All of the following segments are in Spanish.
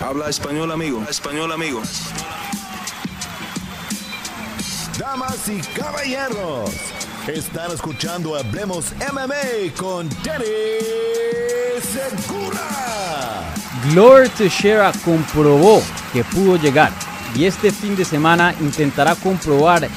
Habla español, amigo. Español, amigo. Damas y caballeros, están escuchando Hablemos MMA con Danny Segura. Glory Teixeira comprobó que pudo llegar y este fin de semana intentará comprobar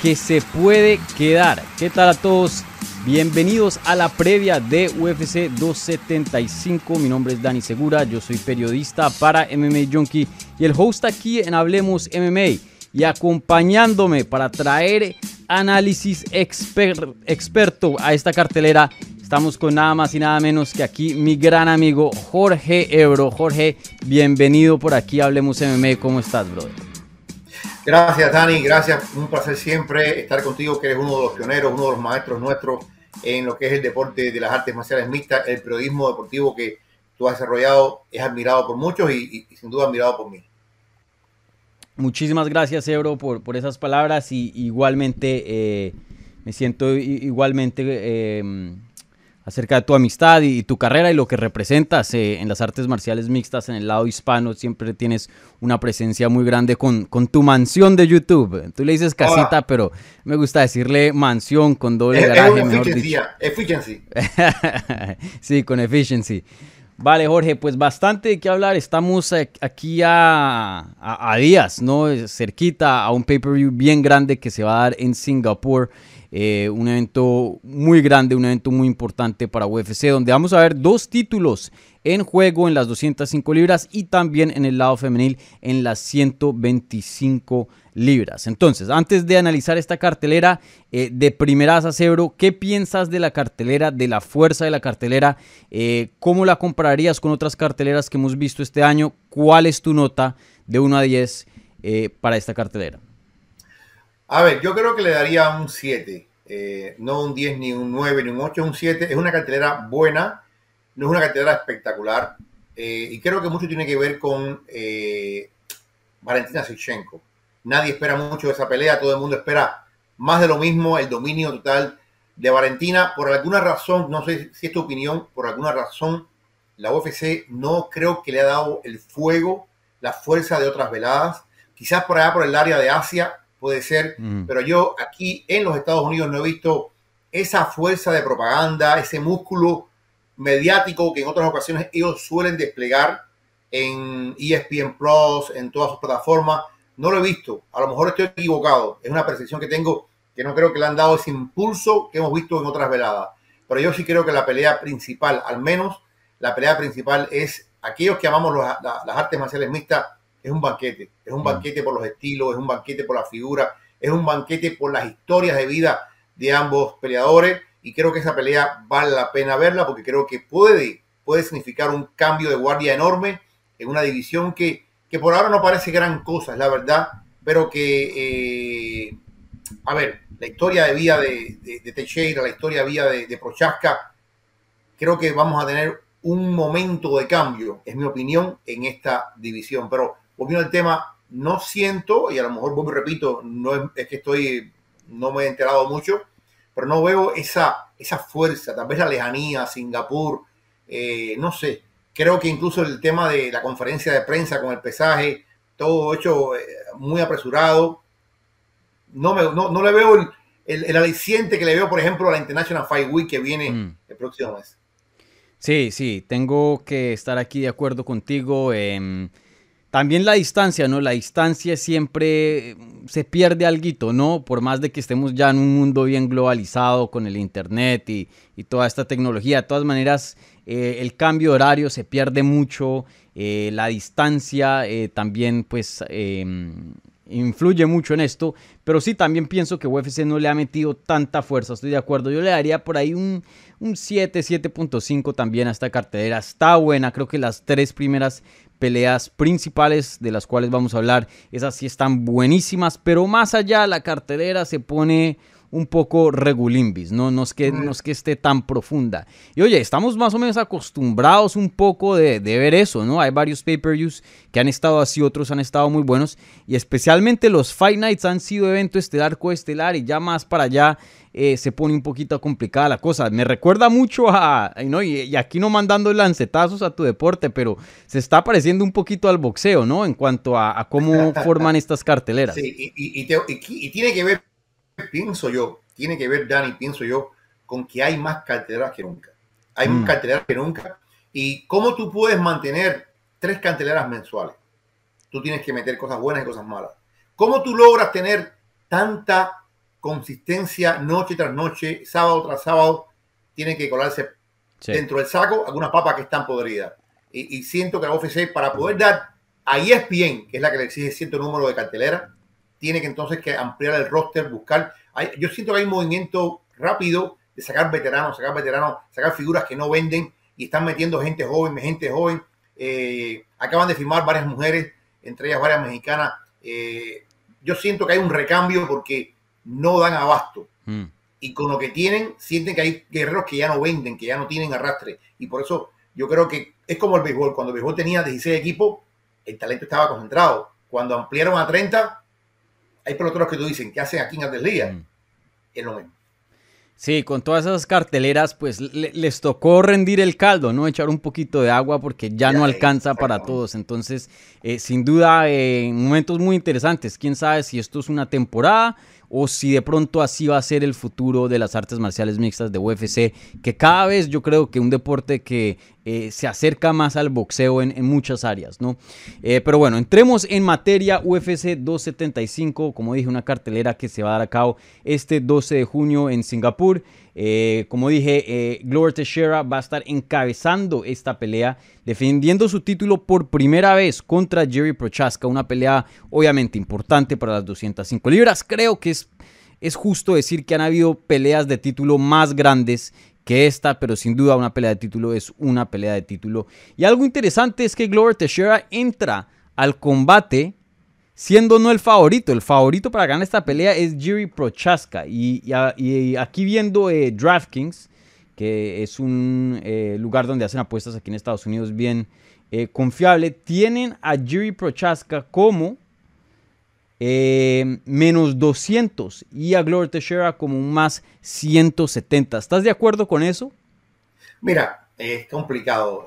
que se puede quedar. ¿Qué tal a todos? Bienvenidos a la previa de UFC 275. Mi nombre es Dani Segura, yo soy periodista para MMA Junkie y el host aquí en Hablemos MMA. Y acompañándome para traer análisis experto a esta cartelera, estamos con nada más y nada menos que aquí mi gran amigo Jorge Ebro. Jorge, bienvenido por aquí, Hablemos MMA. ¿Cómo estás, brother? Gracias, Dani. Gracias. Un placer siempre estar contigo, que eres uno de los pioneros, uno de los maestros nuestros en lo que es el deporte de las artes marciales mixtas, el periodismo deportivo que tú has desarrollado es admirado por muchos y, sin duda admirado por mí. Muchísimas gracias, Ebro, por, por esas palabras y igualmente eh, me siento igualmente eh, acerca de tu amistad y, tu carrera y lo que representas eh, en las artes marciales mixtas en el lado hispano. Siempre tienes una presencia muy grande con, con tu mansión de YouTube. Tú le dices casita, pero me gusta decirle mansión con doble garaje, mejor dicho. Efficiency. sí, con efficiency. Vale, Jorge, pues bastante de qué hablar. Estamos aquí a, a, a días, ¿no? Cerquita a un pay-per-view bien grande que se va a dar en Singapur. Eh, un evento muy grande, un evento muy importante para UFC, donde vamos a ver dos títulos en juego en las 205 libras y también en el lado femenil en las 125 libras. Entonces, antes de analizar esta cartelera eh, de primeras a cebro, ¿qué piensas de la cartelera, de la fuerza de la cartelera? Eh, ¿Cómo la compararías con otras carteleras que hemos visto este año? ¿Cuál es tu nota de 1 a 10 para esta cartelera? A ver, yo creo que le daría un 7. Eh, no un 10, ni un 9, ni un 8, un 7. Es una cartelera buena, no es una cartelera espectacular. Eh, y creo que mucho tiene que ver con eh, Valentina Sichenko. Nadie espera mucho de esa pelea, todo el mundo espera más de lo mismo, el dominio total de Valentina. Por alguna razón, no sé si es tu opinión, por alguna razón, la UFC no creo que le ha dado el fuego, la fuerza de otras veladas. Quizás por allá por el área de Asia puede ser, mm. pero yo aquí en los Estados Unidos no he visto esa fuerza de propaganda, ese músculo mediático que en otras ocasiones ellos suelen desplegar en ESPN Plus, en todas sus plataformas. No lo he visto, a lo mejor estoy equivocado, es una percepción que tengo que no creo que le han dado ese impulso que hemos visto en otras veladas. Pero yo sí creo que la pelea principal, al menos la pelea principal es aquellos que amamos las artes marciales mixtas, es un banquete. Es un mm. banquete por los estilos, es un banquete por la figura, es un banquete por las historias de vida de ambos peleadores. Y creo que esa pelea vale la pena verla porque creo que puede, puede significar un cambio de guardia enorme en una división que, que por ahora no parece gran cosa, es la verdad, pero que, eh, a ver, la historia de vida de, de, Teixeira, la historia de vida de, de Prochaska, creo que vamos a tener un momento de cambio, es mi opinión, en esta división. Pero volviendo al tema, no siento, y a lo mejor vuelvo y repito, no es, que estoy, no me he enterado mucho, pero no veo esa, esa fuerza, tal vez la lejanía, Singapur, eh, no sé. Creo que incluso el tema de la conferencia de prensa con el pesaje, todo hecho eh, muy apresurado. No, me, no, le veo el, el, aliciente que le veo, por ejemplo, a la International Fight Week que viene mm. el próximo mes. Sí, sí, tengo que estar aquí de acuerdo contigo. También la distancia, ¿no? La distancia siempre se pierde algo, ¿no? Por más de que estemos ya en un mundo bien globalizado con el Internet y, toda esta tecnología. De todas maneras, eh, el cambio de horario se pierde mucho. Eh, la distancia eh, también, pues, em, influye mucho en esto. Pero sí, también pienso que UFC no le ha metido tanta fuerza. Estoy de acuerdo. Yo le daría por ahí un, un 7, 7.5 también a esta cartelera. Está buena. Creo que las tres primeras peleas principales de las cuales vamos a hablar. Esas sí están buenísimas, pero más allá la cartelera se pone un poco regulimbis, ¿no? No es, que, no es que esté tan profunda. Y oye, estamos más o menos acostumbrados un poco de, de ver eso, ¿no? Hay varios pay-per-views que han estado así, otros han estado muy buenos. Y especialmente los Fight Nights han sido evento estelar, coestelar y ya más para allá eh, se pone un poquito complicada la cosa. Me recuerda mucho a, ¿no? y, aquí no mandando lancetazos a tu deporte, pero se está pareciendo un poquito al boxeo, ¿no? En cuanto a, cómo forman estas carteleras. Sí, y, y, tiene que ver, pienso yo, tiene que ver, Dani, pienso yo, con que hay más carteleras que nunca. Hay más mm. carteleras que nunca. Y cómo tú puedes mantener tres carteleras mensuales. Tú tienes que meter cosas buenas y cosas malas. ¿Cómo tú logras tener tanta consistencia noche tras noche, sábado tras sábado, tiene que colarse dentro del saco algunas papas que están podridas. Y, siento que la UFC, para poder dar a ESPN, que es la que le exige cierto número de cartelera, tiene que entonces que ampliar el roster, buscar. yo siento que hay un movimiento rápido de sacar veteranos, sacar veteranos, sacar figuras que no venden y están metiendo gente joven, gente joven. Eh, acaban de firmar varias mujeres, entre ellas varias mexicanas. Eh, yo siento que hay un recambio porque no dan abasto. Mm. Y con lo que tienen, sienten que hay guerreros que ya no venden, que ya no tienen arrastre. Y por eso yo creo que es como el béisbol. Cuando el béisbol tenía 16 equipos, el talento estaba concentrado. Cuando ampliaron a 30, hay peloteros que tú dicen, ¿qué hacen aquí en Grandes Ligas? Mm. Es lo mismo. Sí, con todas esas carteleras, pues les tocó rendir el caldo, ¿no? Echar un poquito de agua porque ya, no alcanza para todos. Entonces, eh, sin duda, eh, en momentos muy interesantes. Quién sabe si esto es una temporada o si de pronto así va a ser el futuro de las artes marciales mixtas de UFC, que cada vez yo creo que un deporte que eh, se acerca más al boxeo en, muchas áreas, ¿no? Eh, pero bueno, entremos en materia UFC 275, como dije, una cartelera que se va a dar a cabo este 12 de junio en Singapur. Eh, como dije, Glover Teixeira va a estar encabezando esta pelea, defendiendo su título por primera vez contra Jerry Prochaska, una pelea obviamente importante para las 205 libras. Creo que es, es justo decir que han habido peleas de título más grandes que esta, pero sin duda una pelea de título es una pelea de título. Y algo interesante es que Glover Teixeira entra al combate siendo no el favorito. El favorito para ganar esta pelea es Jiri Prochaska. Y, aquí viendo eh, DraftKings, que es un eh, lugar donde hacen apuestas aquí en Estados Unidos bien eh, confiable, tienen a Jiri Prochaska como menos 200 y a Gloria Teixeira como un más 170. ¿Estás de acuerdo con eso? Mira, es complicado.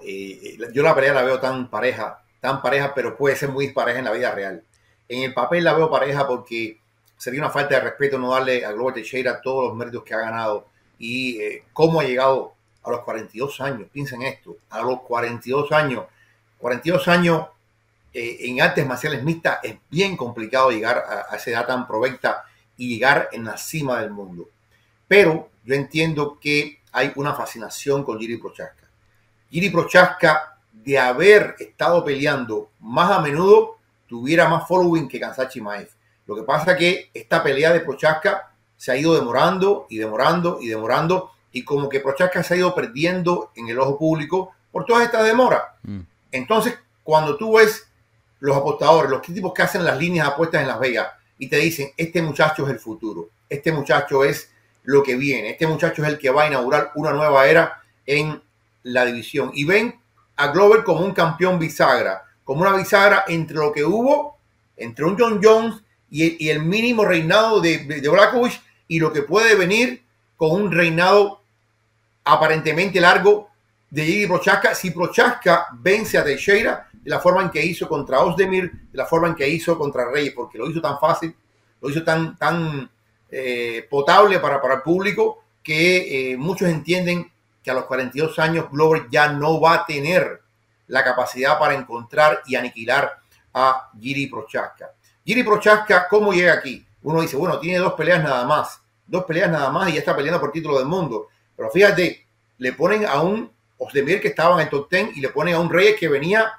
yo la pelea la veo tan pareja, tan pareja, pero puede ser muy pareja en la vida real. En el papel la veo pareja porque sería una falta de respeto no darle a Glover Teixeira todos los méritos que ha ganado y eh, cómo ha llegado a los 42 años. Piensen esto, a los 42 años. 42 años eh, en artes marciales mixtas es bien complicado llegar a, esa edad tan provecta y llegar en la cima del mundo. Pero yo entiendo que hay una fascinación con Giri Prochaska. Giri Prochaska, de haber estado peleando más a menudo, tuviera más following que Kansachi Maez. Lo que pasa es que esta pelea de Prochaska se ha ido demorando y demorando y demorando y como que Prochaska se ha ido perdiendo en el ojo público por todas estas demoras. Mm. Entonces, cuando tú ves los apostadores, los tipos que hacen las líneas apuestas en Las Vegas y te dicen, este muchacho es el futuro, este muchacho es lo que viene, este muchacho es el que va a inaugurar una nueva era en la división. Y ven a Glover como un campeón bisagra, como una bisagra entre lo que hubo entre un John Jones y el, mínimo reinado de, de y lo que puede venir con un reinado aparentemente largo de Gigi Prochaska. Si Prochaska vence a Teixeira de la forma en que hizo contra Osdemir, de la forma en que hizo contra Reyes, porque lo hizo tan fácil, lo hizo tan, tan eh, potable para, para el público que eh, muchos entienden que a los 42 años Glover ya no va a tener la capacidad para encontrar y aniquilar a Giri Prochaska. Giri Prochaska, ¿cómo llega aquí? Uno dice, bueno, tiene dos peleas nada más, dos peleas nada más y ya está peleando por título del mundo. Pero fíjate, le ponen a un Osdemir que estaba en el top 10 y le ponen a un Reyes que venía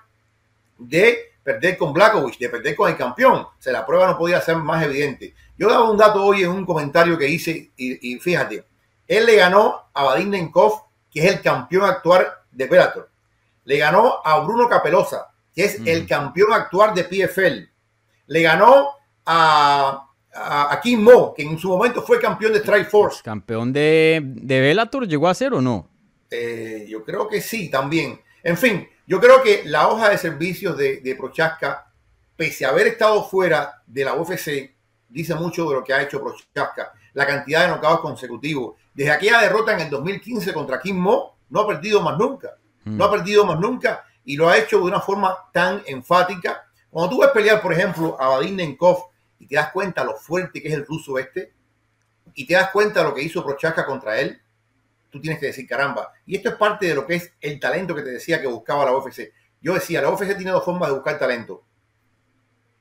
de perder con Blackovich, de perder con el campeón. O sea, la prueba no podía ser más evidente. Yo daba un dato hoy en un comentario que hice y, fíjate, él le ganó a Vadim Nenkov, que es el campeón actual de Bellator le ganó a Bruno Capelosa, que es el campeón actual de PFL. Le ganó a a, a Kim Mo, que en su momento fue campeón de Strike Force. Campeón de, de Bellator, ¿llegó a ser o no? Eh, yo creo que sí, también. En fin, yo creo que la hoja de servicios de, de Prochaska, pese a haber estado fuera de la UFC, dice mucho de lo que ha hecho Prochaska. La cantidad de knockouts consecutivos. Desde aquella derrota en el 2015 contra Kim Mo, no ha perdido más nunca. No ha perdido más nunca y lo ha hecho de una forma tan enfática. Cuando tú ves pelear, por ejemplo, a Vadim Nenkov y te das cuenta lo fuerte que es el ruso este, y te das cuenta de lo que hizo Prochaska contra él, tú tienes que decir, caramba. Y esto es parte de lo que es el talento que te decía que buscaba la UFC. Yo decía, la UFC tiene dos formas de buscar talento.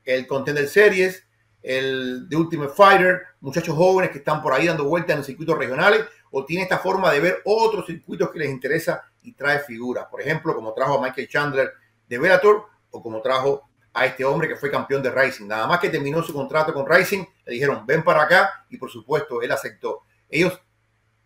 El Contender Series, el The Ultimate Fighter, muchachos jóvenes que están por ahí dando vueltas en circuitos regionales, o tiene esta forma de ver otros circuitos que les interesa y trae figuras. Por ejemplo, como trajo a Michael Chandler de Bellator, o como trajo a este hombre que fue campeón de Rising. Nada más que terminó su contrato con Rising, le dijeron, ven para acá, y por supuesto, él aceptó. Ellos,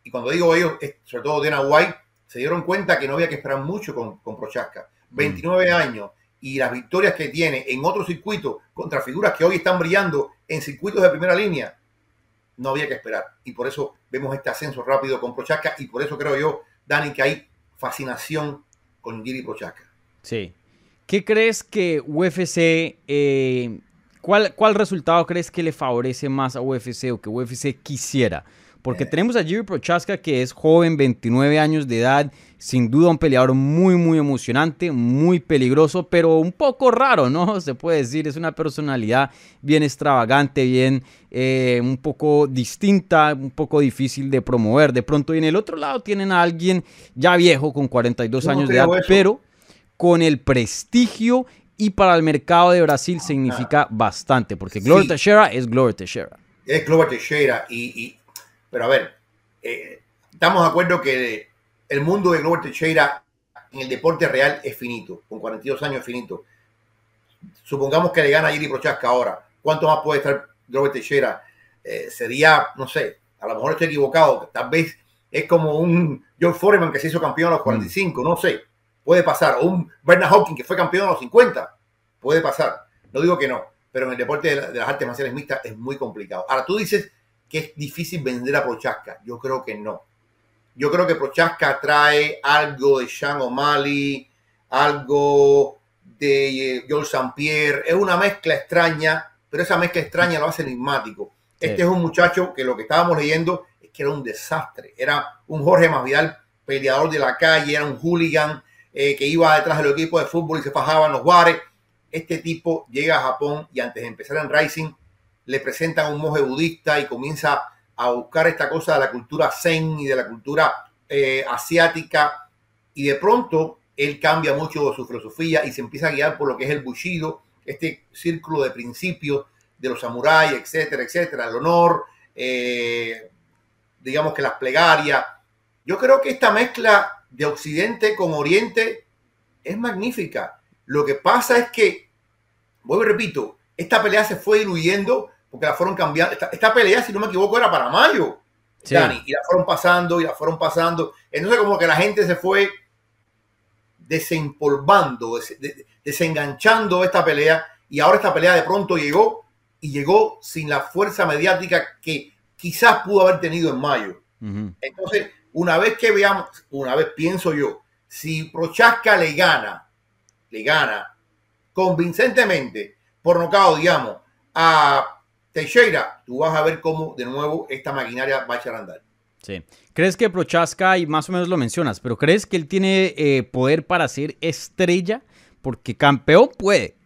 y cuando digo ellos, sobre todo Dana White, se dieron cuenta que no había que esperar mucho con, con Prochaska. 29 años y las victorias que tiene en otros circuitos contra figuras que hoy están brillando en circuitos de primera línea, no había que esperar. Y por eso vemos este ascenso rápido con Prochaska y por eso creo yo, Dani, que hay fascinación con Giri Prochaska. Sí. ¿Qué crees que UFC, eh, cuál, cuál resultado crees que le favorece más a UFC o que UFC quisiera? Porque Eh. tenemos a Jiri Prochaska que es joven, 29 años de edad, sin duda un peleador muy, muy emocionante, muy peligroso, pero un poco raro, ¿no? Se puede decir, es una personalidad bien extravagante, bien eh, un poco distinta, un poco difícil de promover. De pronto, y en el otro lado tienen a alguien ya viejo, con 42 Yo no años de edad, eso. pero con el prestigio y para el mercado de Brasil significa bastante, porque Gloria Sí. Teixeira es Gloria Teixeira. es Glover Teixeira y, y- pero a ver eh, estamos de acuerdo que el mundo de Glover Teixeira en el deporte real es finito con 42 años es finito. Supongamos que le gana a Jiri Prochaska ahora. ¿cuánto más puede estar Glover Teixeira? Eh, sería no sé a lo mejor estoy equivocado. Tal vez es como un John Foreman que se hizo campeón a los 45 no sé. Puede pasar. O un Bernard Hawking que fue campeón a los 50 puede pasar. No digo que no pero en el deporte de las artes marciales mixtas es muy complicado. Ahora, tú dices que es difícil vender a Prochaska. Yo creo que no. Yo creo que Prochaska trae algo de Sean O'Malley, algo de eh, Joel St. Pierre. Es una mezcla extraña, pero esa mezcla extraña lo hace enigmático. Este es un muchacho que lo que estábamos leyendo es que era un desastre. Era un Jorge Masvidal, peleador de la calle, era un hooligan eh, que iba detrás del equipo de fútbol y se fajaba en los bares este tipo llega a Japón y antes de empezar en Rising le presentan a un monje budista y comienza a buscar esta cosa de la cultura zen y de la cultura eh, asiática y de pronto él cambia mucho su filosofía y se empieza a guiar por lo que es el bushido, este círculo de principios de los samuráis, etcétera, etcétera, el honor, eh, digamos que las plegarias. Yo creo que esta mezcla de Occidente con Oriente es magnífica. Lo que pasa es que, vuelvo y repito, esta pelea se fue diluyendo porque la fueron cambiando. Esta, esta pelea, si no me equivoco, era para mayo, Sí. Dani, y la fueron pasando y la fueron pasando. Entonces, como que la gente se fue desempolvando, des- de- desenganchando esta pelea, y ahora esta pelea de pronto llegó y llegó sin la fuerza mediática que quizás pudo haber tenido en mayo. Entonces, una vez que veamos, una vez pienso yo, si Prochaska le gana, le gana convincentemente por nocao, digamos, a Teixeira, tú vas a ver cómo de nuevo esta maquinaria va a echar a andar. Sí. ¿Crees que Prochaska, y más o menos lo mencionas, pero crees que él tiene eh, poder para ser estrella? Porque campeón puede,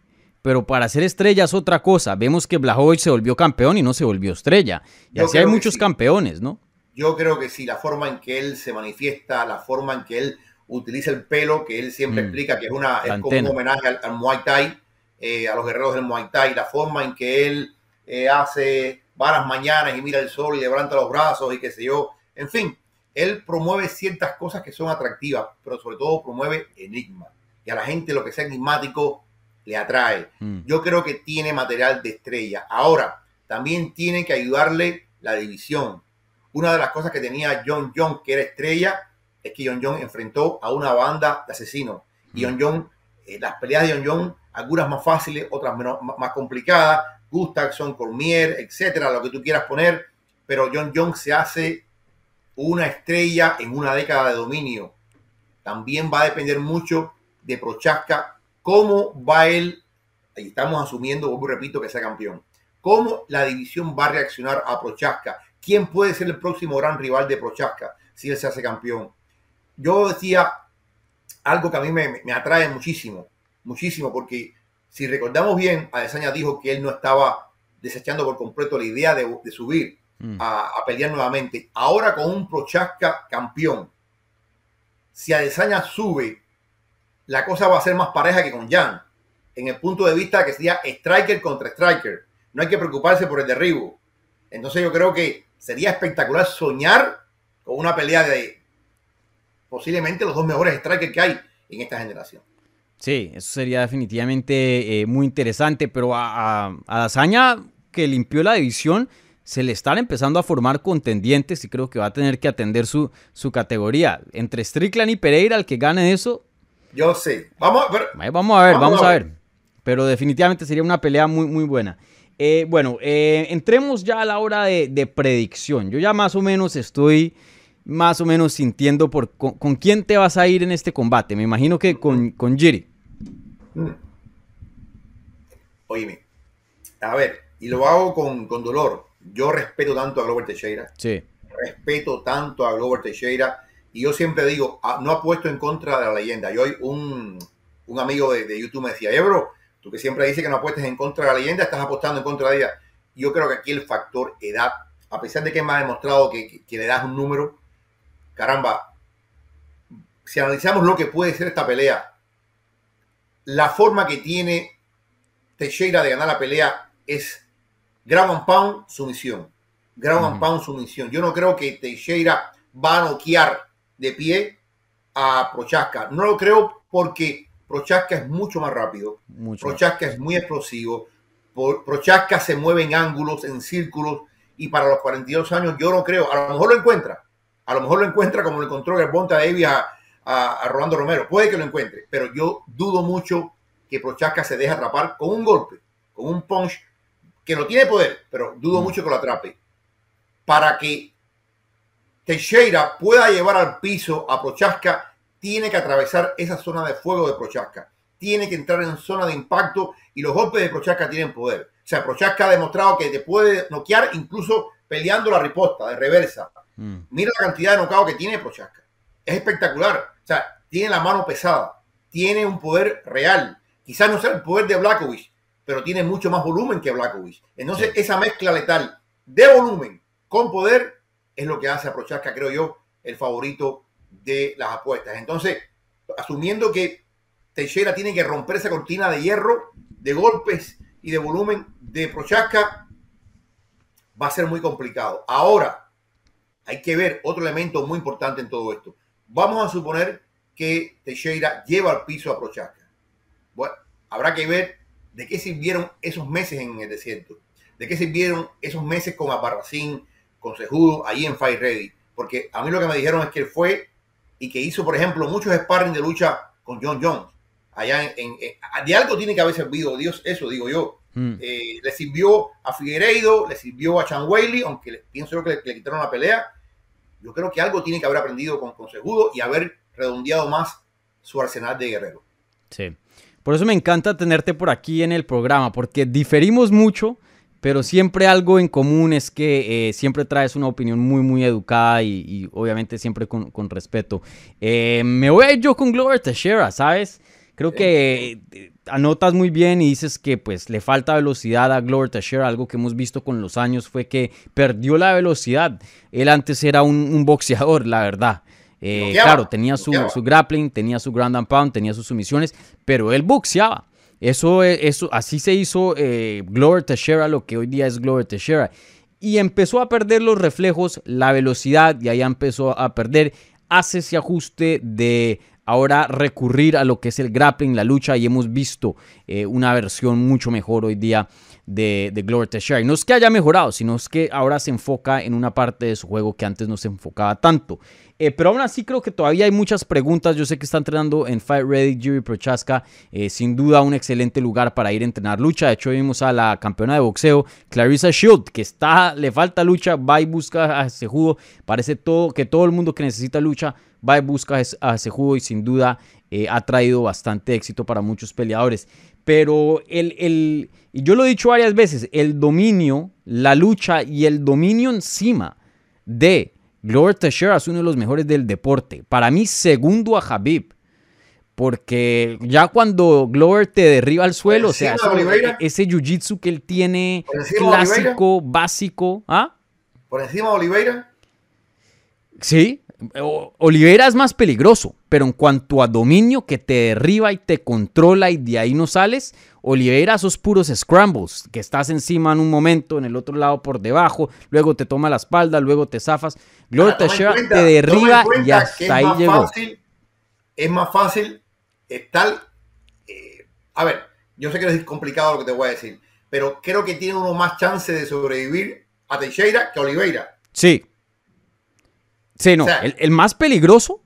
pero para ser estrella es otra cosa. Vemos que Blachowicz se volvió campeón y no se volvió estrella. Y Yo así hay muchos sí. campeones, ¿no? Yo creo que sí, la forma en que él se manifiesta, la forma en que él utiliza el pelo, que él siempre Mm. explica que es, una, es como un homenaje al, al Muay Thai, eh, a los guerreros del Muay Thai, la forma en que él eh, hace, va a las mañanas y mira el sol y levanta los brazos y qué sé yo. En fin, él promueve ciertas cosas que son atractivas, pero sobre todo promueve enigma. Y a la gente lo que sea enigmático le atrae. Mm. Yo creo que tiene material de estrella. Ahora, también tiene que ayudarle la división. Una de las cosas que tenía John John, que era estrella, es que John John enfrentó a una banda de asesinos. Y Mm. John John, eh, las peleas de John John, algunas más fáciles, otras menos, más más complicadas, Gustafsson, Cormier, etcétera, lo que tú quieras poner, pero John Jones se hace una estrella en una década de dominio. También va a depender mucho de Prochaska, cómo va él, ahí estamos asumiendo, vuelvo repito, que sea campeón, cómo la división va a reaccionar a Prochaska, quién puede ser el próximo gran rival de Prochaska si él se hace campeón. Yo decía algo que a mí me, me atrae muchísimo, muchísimo, porque si recordamos bien, Adesanya dijo que él no estaba desechando por completo la idea de, de subir Mm. a, a pelear nuevamente. Ahora con un Prochaska campeón, si Adesanya sube, la cosa va a ser más pareja que con Jan. En el punto de vista que sería striker contra striker. No hay que preocuparse por el derribo. Entonces yo creo que sería espectacular soñar con una pelea de posiblemente los dos mejores strikers que hay en esta generación. Sí, eso sería definitivamente eh, muy interesante, pero a, a, a Dazaña, que limpió la división, se le están empezando a formar contendientes y creo que va a tener que atender su, su categoría. Entre Strickland y Pereira, el que gane eso, Yo sé. Vamos a ver. vamos a ver, Vamos vamos, a a ver. ver. Pero definitivamente sería una pelea muy, muy buena. Eh, bueno, eh, entremos ya a la hora de, de predicción. Yo ya más o menos estoy más o menos sintiendo por con, con quién te vas a ir en este combate. Me imagino que con, con Jiri. Oíme. A ver, y lo hago con, con dolor. Yo respeto tanto a Glover Teixeira. Sí. respeto tanto a Glover Teixeira y yo siempre digo, no apuesto en contra de la leyenda. Y hoy un, un amigo de, de YouTube me decía, Ebro, tú que siempre dices que no apuestes en contra de la leyenda, estás apostando en contra de ella. Yo creo que aquí el factor edad, a pesar de que me ha demostrado que, que, que le das un número, caramba, si analizamos lo que puede ser esta pelea, la forma que tiene Teixeira de ganar la pelea es ground and pound, sumisión. Ground and pound, sumisión. Yo no creo que Teixeira va a noquear de pie a Prochaska. No lo creo porque Prochaska es mucho más rápido. Mucho. Prochaska es muy explosivo. Prochaska se mueve en ángulos, en círculos. Y para los 42 años, yo no creo. A lo mejor lo encuentra. A lo mejor lo encuentra como lo encontró el Bonta Davis a, a, a Rolando Romero. Puede que lo encuentre. Pero yo dudo mucho que Prochaska se deje atrapar con un golpe, con un punch que no tiene poder, pero dudo Mm. mucho que lo atrape. Para que Teixeira pueda llevar al piso a Prochaska, tiene que atravesar esa zona de fuego de Prochaska. Tiene que entrar en zona de impacto y los golpes de Prochaska tienen poder. O sea, Prochaska ha demostrado que te puede noquear incluso peleando la riposta de reversa. Mm. Mira la cantidad de knockout que tiene Prochaska. Es espectacular. Sea, tiene la mano pesada. Tiene un poder real. Quizás no sea el poder de Blackovich, pero tiene mucho más volumen que Blackovich. Entonces, Sí. esa mezcla letal de volumen con poder es lo que hace a Prochaska, creo yo, el favorito de las apuestas. Entonces, asumiendo que Teixeira tiene que romper esa cortina de hierro, de golpes y de volumen de Prochaska, va a ser muy complicado. Ahora, hay que ver otro elemento muy importante en todo esto. Vamos a suponer que Teixeira lleva al piso a Prochaska. Bueno, habrá que ver de qué sirvieron esos meses en el desierto. De qué sirvieron esos meses con Albarracín, con Sejudo, ahí en Fight Ready. Porque a mí lo que me dijeron es que él fue y que hizo, por ejemplo, muchos sparring de lucha con John Jones. Allá en, en- en- de algo tiene que haber servido Dios, eso digo yo. Mm. Eh, le sirvió a Figueiredo, le sirvió a Chan Whaley, aunque le- pienso yo que le, le quitaron la pelea. Yo creo que algo tiene que haber aprendido con, con Segudo y haber redondeado más su arsenal de guerrero. Sí. Por eso me encanta tenerte por aquí en el programa, porque diferimos mucho, pero siempre algo en común es que eh, siempre traes una opinión muy, muy educada y, y obviamente siempre con, con respeto. Eh, me voy a ir yo con Glover Teixeira, ¿sabes? Creo que eh, anotas muy bien y dices que pues le falta velocidad a Glover Teixeira. Algo que hemos visto con los años fue que perdió la velocidad. Él antes era un, un boxeador, la verdad. Eh, claro, tenía su, grappling, tenía su ground and pound, tenía sus sumisiones, pero él boxeaba. Eso, eh, eso, así se hizo eh, Glover Teixeira, lo que hoy día es Glover Teixeira. Y empezó a perder los reflejos, la velocidad, y ahí empezó a perder. Hace ese ajuste de ahora recurrir a lo que es el grappling, la lucha, y hemos visto eh, una versión mucho mejor hoy día de, de Glover Teixeira. Y no es que haya mejorado, sino es que ahora se enfoca en una parte de su juego que antes no se enfocaba tanto. Eh, pero aún así creo que todavía hay muchas preguntas. Yo sé que está entrenando en Fight Ready Jiri Prochaska. Eh, sin duda un excelente lugar para ir a entrenar lucha. De hecho vimos a la campeona de boxeo, Clarissa Shield, que está, le falta lucha, va y busca a judo. Parece todo, que todo el mundo que necesita lucha va y busca a judo y sin duda eh, ha traído bastante éxito para muchos peleadores. Pero el, el, yo lo he dicho varias veces, el dominio, la lucha y el dominio encima de Glover Teixeira es uno de los mejores del deporte. Para mí, segundo a Habib. Porque ya cuando Glover te derriba al suelo, o sea, ese jiu-jitsu que él tiene, clásico, básico. ¿ah? ¿Por encima de Oliveira? Sí, Oliveira es más peligroso, pero en cuanto a dominio que te derriba y te controla y de ahí no sales, Oliveira sos puros scrambles, que estás encima en un momento, en el otro lado por debajo, luego te toma la espalda, luego te zafas. Gloria te derriba y hasta ahí llegó. es más fácil estar. Eh, a ver, yo sé que es complicado lo que te voy a decir, pero creo que tiene uno más chance de sobrevivir a Teixeira que a Oliveira. Sí, Sí, no, el, más peligroso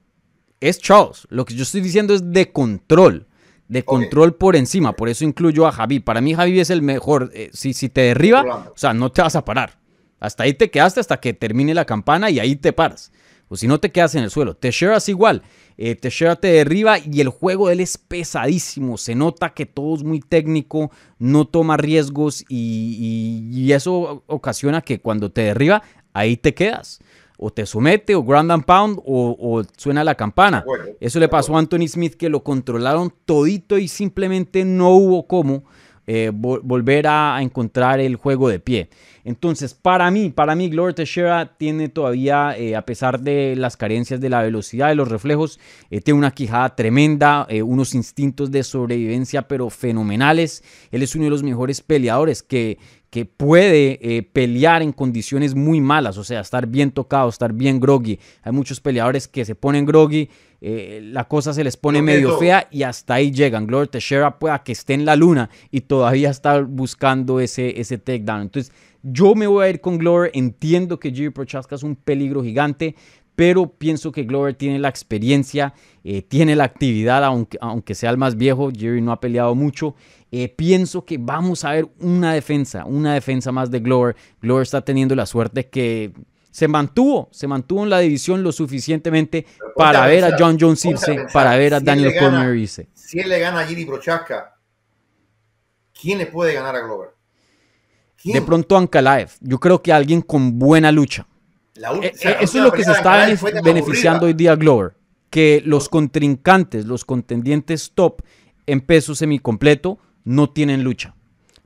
es Charles. Lo que yo estoy diciendo es de control. De control por encima. Por eso incluyo a Javi. Para mí Javi es el mejor. Eh, si, si te derriba, o sea, no te vas a parar. Hasta ahí te quedaste hasta que termine la campana y ahí te paras. O si no te quedas en el suelo. Teixeira es igual. Eh, Teixeira te derriba y el juego de él es pesadísimo. Se nota que todo es muy técnico, no toma riesgos y, y eso ocasiona que cuando te derriba, ahí te quedas o te somete, o ground and pound, o, suena la campana. Eso le pasó a Anthony Smith, que lo controlaron todito y simplemente no hubo cómo eh, volver a, encontrar el juego de pie. Entonces, para mí, para mí, Gloria Teixeira tiene todavía, eh, a pesar de las carencias de la velocidad, de los reflejos, eh, tiene una quijada tremenda, unos instintos de sobrevivencia, pero fenomenales. Él es uno de los mejores peleadores que, que puede eh, pelear en condiciones muy malas, o sea, estar bien tocado, estar bien groggy. Hay muchos peleadores que se ponen groggy, eh, la cosa se les pone medio fea y hasta ahí llegan. Glover Teixeira pueda que esté en la luna y todavía está buscando ese, ese takedown. Entonces, yo me voy a ir con Glover. Entiendo que Jiri Prochaska es un peligro gigante, pero pienso que Glover tiene la experiencia, eh, tiene la actividad, aunque, aunque sea el más viejo. Jerry no ha peleado mucho eh, pienso que vamos a ver una defensa, una defensa más de Glover. Glover está teniendo la suerte que se mantuvo, se mantuvo en la división lo suficientemente para ver a John Jones irse, para ver a Daniel Cormier irse. Si él le gana a Giri Prochaska, ¿quién le puede ganar a Glover? De pronto Ankalaev. Yo creo que alguien con buena lucha. Eh, eh, eso es lo que se está beneficiando hoy día Glover. Que los contrincantes, los contendientes top en peso semicompleto no tienen lucha.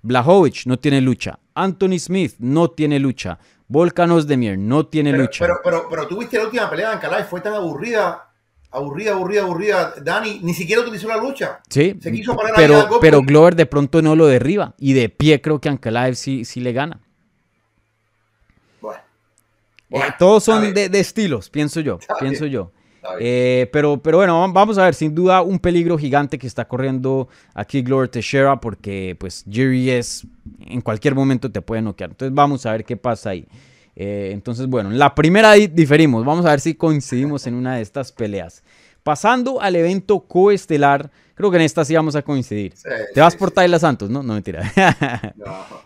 Blahovic no tiene lucha. Anthony Smith no tiene lucha. Volkan Ozdemir no tiene lucha. Pero, pero, pero tuviste la última pelea de Ankalaev, fue tan aburrida, aburrida, aburrida, aburrida. Dani ni siquiera utilizó la lucha. Sí, Se quiso parar pero, pero Glover de pronto no lo derriba. Y de pie creo que Ankalaev sí, sí le gana. Bueno. Eh, todos son de, de, estilos, pienso yo. pienso yo. Eh, pero, pero bueno, vamos a ver, sin duda un peligro gigante que está corriendo aquí Glover Teixeira porque pues Jerry es, en cualquier momento te puede noquear. Entonces vamos a ver qué pasa ahí. Eh, entonces bueno, en la primera diferimos, vamos a ver si coincidimos en una de estas peleas. Pasando al evento coestelar, creo que en esta sí vamos a coincidir. Te vas por Tayla Santos, ¿no? No, mentira.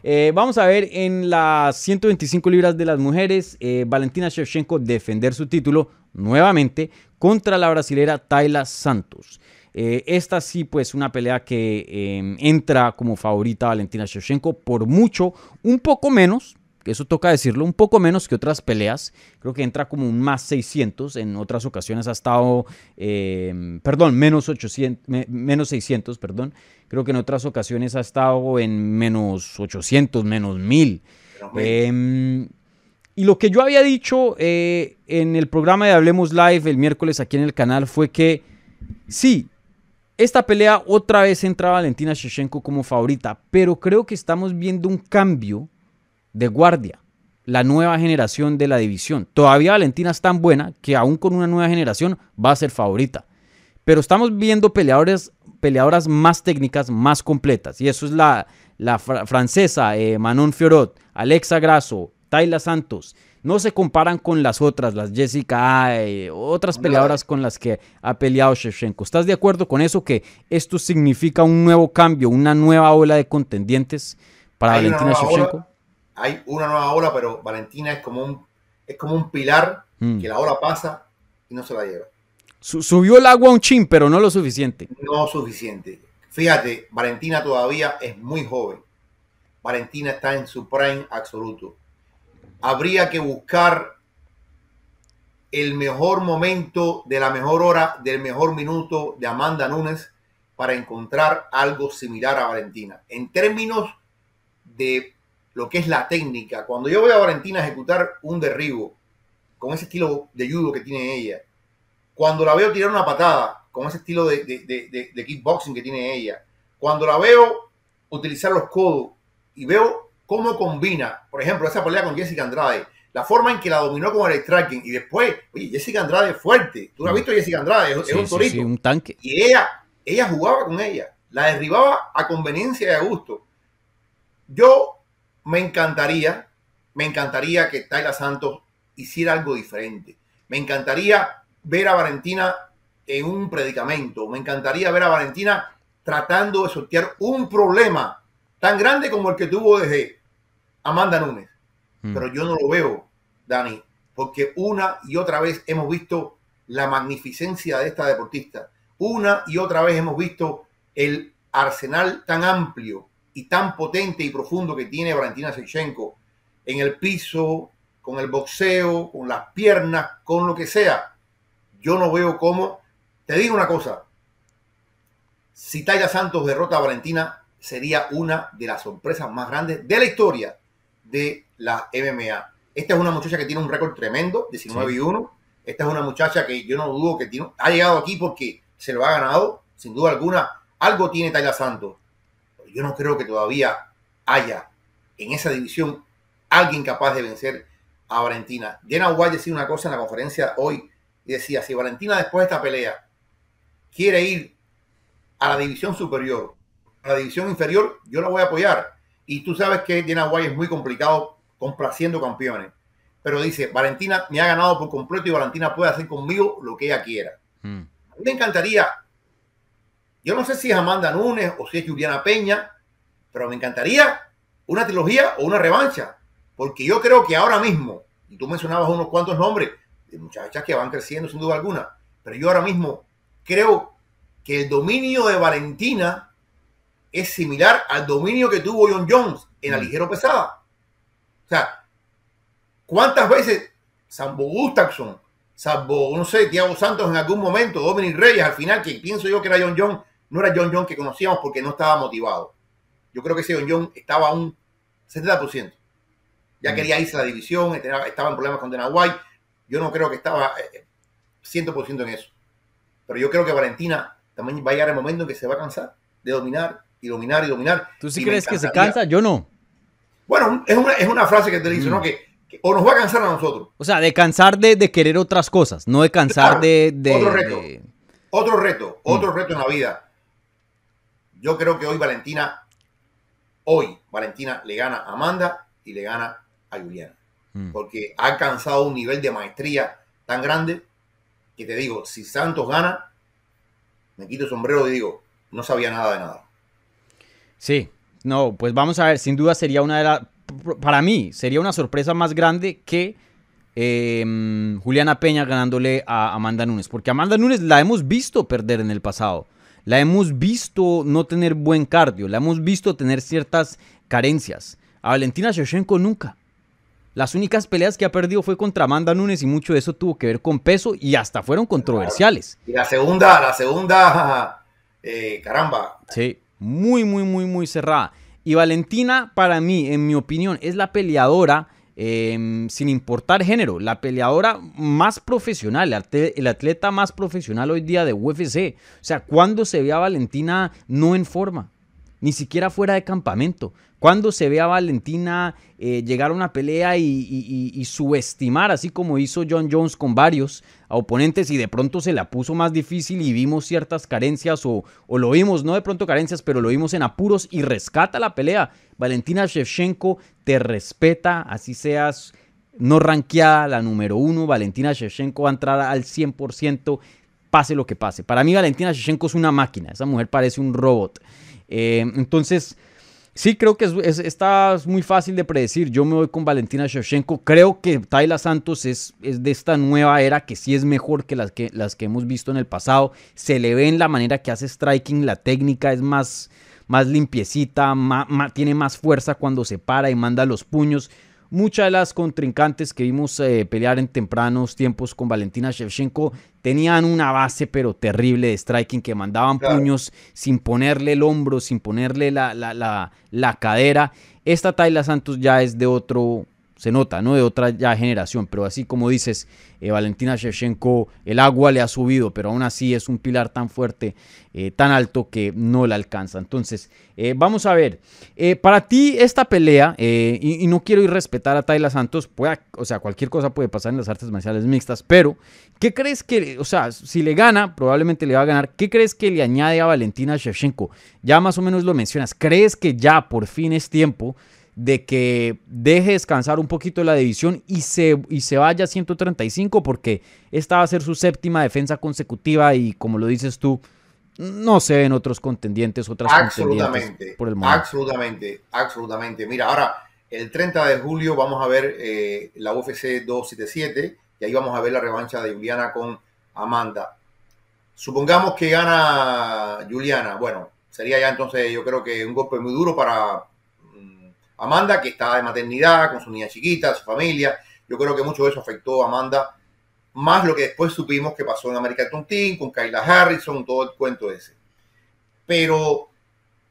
Eh, vamos a ver en las 125 libras de las mujeres, Valentina Shevchenko defender su título nuevamente contra la brasilera Tayla Santos. Eh, esta sí, pues una pelea que em, entra como favorita Valentina Shevchenko por mucho, un poco menos, eso toca decirlo, un poco menos que otras peleas. Creo que entra como un más 600. En otras ocasiones ha estado, em, perdón, menos, 800, menos 600, perdón. Creo que en otras ocasiones ha estado en menos 800, menos 1000. Y lo que yo había dicho eh, en el programa de Hablemos Live el miércoles aquí en el canal fue que sí, esta pelea otra vez entra Valentina Shevchenko como favorita, pero creo que estamos viendo un cambio de guardia, la nueva generación de la división. Todavía Valentina es tan buena que aún con una nueva generación va a ser favorita. Pero estamos viendo peleadores, peleadoras más técnicas, más completas. Y eso es la, la francesa eh, Manon Fiorot, Alexa Grasso, Tayla Santos, no se comparan con las otras, las Jessica Ay, otras peleadoras con las que ha peleado Shevchenko. ¿Estás de acuerdo con eso? Que esto significa un nuevo cambio, una nueva ola de contendientes para Valentina Shevchenko. Hay una nueva ola, pero Valentina es como un, es como un pilar mm. que la ola pasa y no se la lleva. subió el agua un chin, pero no lo suficiente. No suficiente. Fíjate, Valentina todavía es muy joven. Valentina está en su prime absoluto. Habría que buscar el mejor momento, de la mejor hora, del mejor minuto de Amanda Nunes para encontrar algo similar a Valentina. En términos de lo que es la técnica, cuando yo veo a Valentina ejecutar un derribo con ese estilo de judo que tiene ella, cuando la veo tirar una patada con ese estilo de, de, kickboxing que tiene ella. Cuando la veo utilizar los codos y veo cómo combina, por ejemplo, esa pelea con Jessica Andrade, la forma en que la dominó con el striking y después, oye, Jessica Andrade es fuerte. Tú la has visto Jessica Andrade, es, un torito. un tanque. Y ella, ella jugaba con ella, la derribaba a conveniencia y a gusto. Yo me encantaría, me encantaría que Tayla Santos hiciera algo diferente. Me encantaría ver a Valentina en un predicamento. Me encantaría ver a Valentina tratando de sortear un problema tan grande como el que tuvo desde Amanda Núñez. Hmm. Pero yo no lo veo, Dani, porque una y otra vez hemos visto la magnificencia de esta deportista. Una y otra vez hemos visto el arsenal tan amplio y tan potente y profundo que tiene Valentina Shevchenko en el piso, con el boxeo, con las piernas, con lo que sea. Yo no veo cómo te digo una cosa. Si Taya Santos derrota a Valentina, sería una de las sorpresas más grandes de la historia de la MMA. Esta es una muchacha que tiene un récord tremendo, 19 y 1. Esta es una muchacha que yo no dudo que tiene, ha llegado aquí porque se lo ha ganado, sin duda alguna. Algo tiene Taya Santos. Yo no creo que todavía haya en esa división alguien capaz de vencer a Valentina. Jenna White decía una cosa en la conferencia hoy y decía, si Valentina después de esta pelea quiere ir a la división superior, a la división inferior, yo la voy a apoyar. Y tú sabes que Dana White es muy complicado complaciendo campeones. Pero dice, Valentina me ha ganado por completo y Valentina puede hacer conmigo lo que ella quiera. A mí me encantaría, yo no sé si es Amanda Nunes o si es Juliana Peña, pero me encantaría una trilogía o una revancha. Porque yo creo que ahora mismo, y tú mencionabas unos cuantos nombres de muchachas que van creciendo sin duda alguna, pero yo ahora mismo creo que el dominio de Valentina es similar al dominio que tuvo John Jones en la mm. ligero pesada. O sea, ¿cuántas veces Sambo Gustafsson, salvo, no sé, Thiago Santos en algún momento, Dominic Reyes, al final, que pienso yo que era John Jones, no era John Jones que conocíamos porque no estaba motivado. Yo creo que ese John Jones estaba a un 70%. Ya mm. quería irse a la división, estaba en problemas con Dana White. Yo no creo que estaba 100% eh, en eso. Pero yo creo que Valentina también va a llegar el momento en que se va a cansar de dominar y dominar y dominar. ¿Tú sí crees que se cansa? Yo no. Bueno, es una, es una frase que te dice, ¿no? Mm. Que, o nos va a cansar a nosotros. O sea, de cansar de, de querer otras cosas, no de cansar de, de, Otro reto. Otro reto, mm. otro reto en la vida. Yo creo que hoy Valentina, hoy Valentina le gana a Amanda y le gana a Juliana. Mm. Porque ha alcanzado un nivel de maestría tan grande que te digo, si Santos gana, me quito el sombrero y digo, no sabía nada de nada. Sí, no, pues vamos a ver, sin duda sería una de las, para mí, sería una sorpresa más grande que em, Juliana Peña ganándole a Amanda Nunes, porque Amanda Nunes la hemos visto perder en el pasado, la hemos visto no tener buen cardio, la hemos visto tener ciertas carencias. A Valentina Shevchenko nunca. Las únicas peleas que ha perdido fue contra Amanda Nunes y mucho de eso tuvo que ver con peso y hasta fueron controversiales. Y la segunda, la segunda, eh, caramba. Sí, muy, muy, muy, muy cerrada. Y Valentina, para mí, en mi opinión, es la peleadora, em, sin importar género, la peleadora más profesional, el atleta más profesional hoy día de UFC. O sea, cuando se ve a Valentina no en forma, ni siquiera fuera de campamento. Cuando se ve a Valentina eh, llegar a una pelea y, subestimar, así como hizo John Jones con varios oponentes y de pronto se la puso más difícil y vimos ciertas carencias o, lo vimos, no de pronto carencias, pero lo vimos en apuros y rescata la pelea. Valentina Shevchenko te respeta, así seas no ranqueada, la número uno. Valentina Shevchenko va a entrar al 100%, pase lo que pase. Para mí Valentina Shevchenko es una máquina, esa mujer parece un robot. Eh, entonces, sí, creo que es, está muy fácil de predecir. Yo me voy con Valentina Shevchenko. Creo que Tayla Santos es, es, de esta nueva era que sí es mejor que las, que las que hemos visto en el pasado. Se le ve en la manera que hace striking, la técnica es más, más limpiecita, tiene más fuerza cuando se para y manda los puños. Muchas de las contrincantes que vimos eh, pelear en tempranos tiempos con Valentina Shevchenko tenían una base pero terrible de striking que mandaban puños sin ponerle el hombro, sin ponerle la, la, la, la cadera. Esta Tayla Santos ya es de otro, se nota, ¿no? De otra ya generación, pero así como dices, eh, Valentina Shevchenko, el agua le ha subido, pero aún así es un pilar tan fuerte, eh, tan alto que no la alcanza. Entonces, eh, vamos a ver, para ti esta pelea, y, no quiero ir respetar a Tayla Santos, puede, o sea, cualquier cosa puede pasar en las artes marciales mixtas, pero, ¿qué crees que, o sea, si le gana, probablemente le va a ganar, ¿qué crees que le añade a Valentina Shevchenko? Ya más o menos lo mencionas, ¿crees que ya por fin es tiempo? De que deje descansar un poquito la división y se, y se vaya a 135 porque esta va a ser su séptima defensa consecutiva y como lo dices tú, no se ven otros contendientes, otras absolutamente, por el momento. Absolutamente, absolutamente. Mira, ahora el 30 de julio vamos a ver eh, la UFC 277 y ahí vamos a ver la revancha de Juliana con Amanda. Supongamos que gana Juliana, bueno, sería ya entonces yo creo que un golpe muy duro para Amanda, que está de maternidad, con su niña chiquita, su familia. Yo creo que mucho de eso afectó a Amanda, más lo que después supimos que pasó en América Team, con Kyla Harrison, todo el cuento ese. Pero,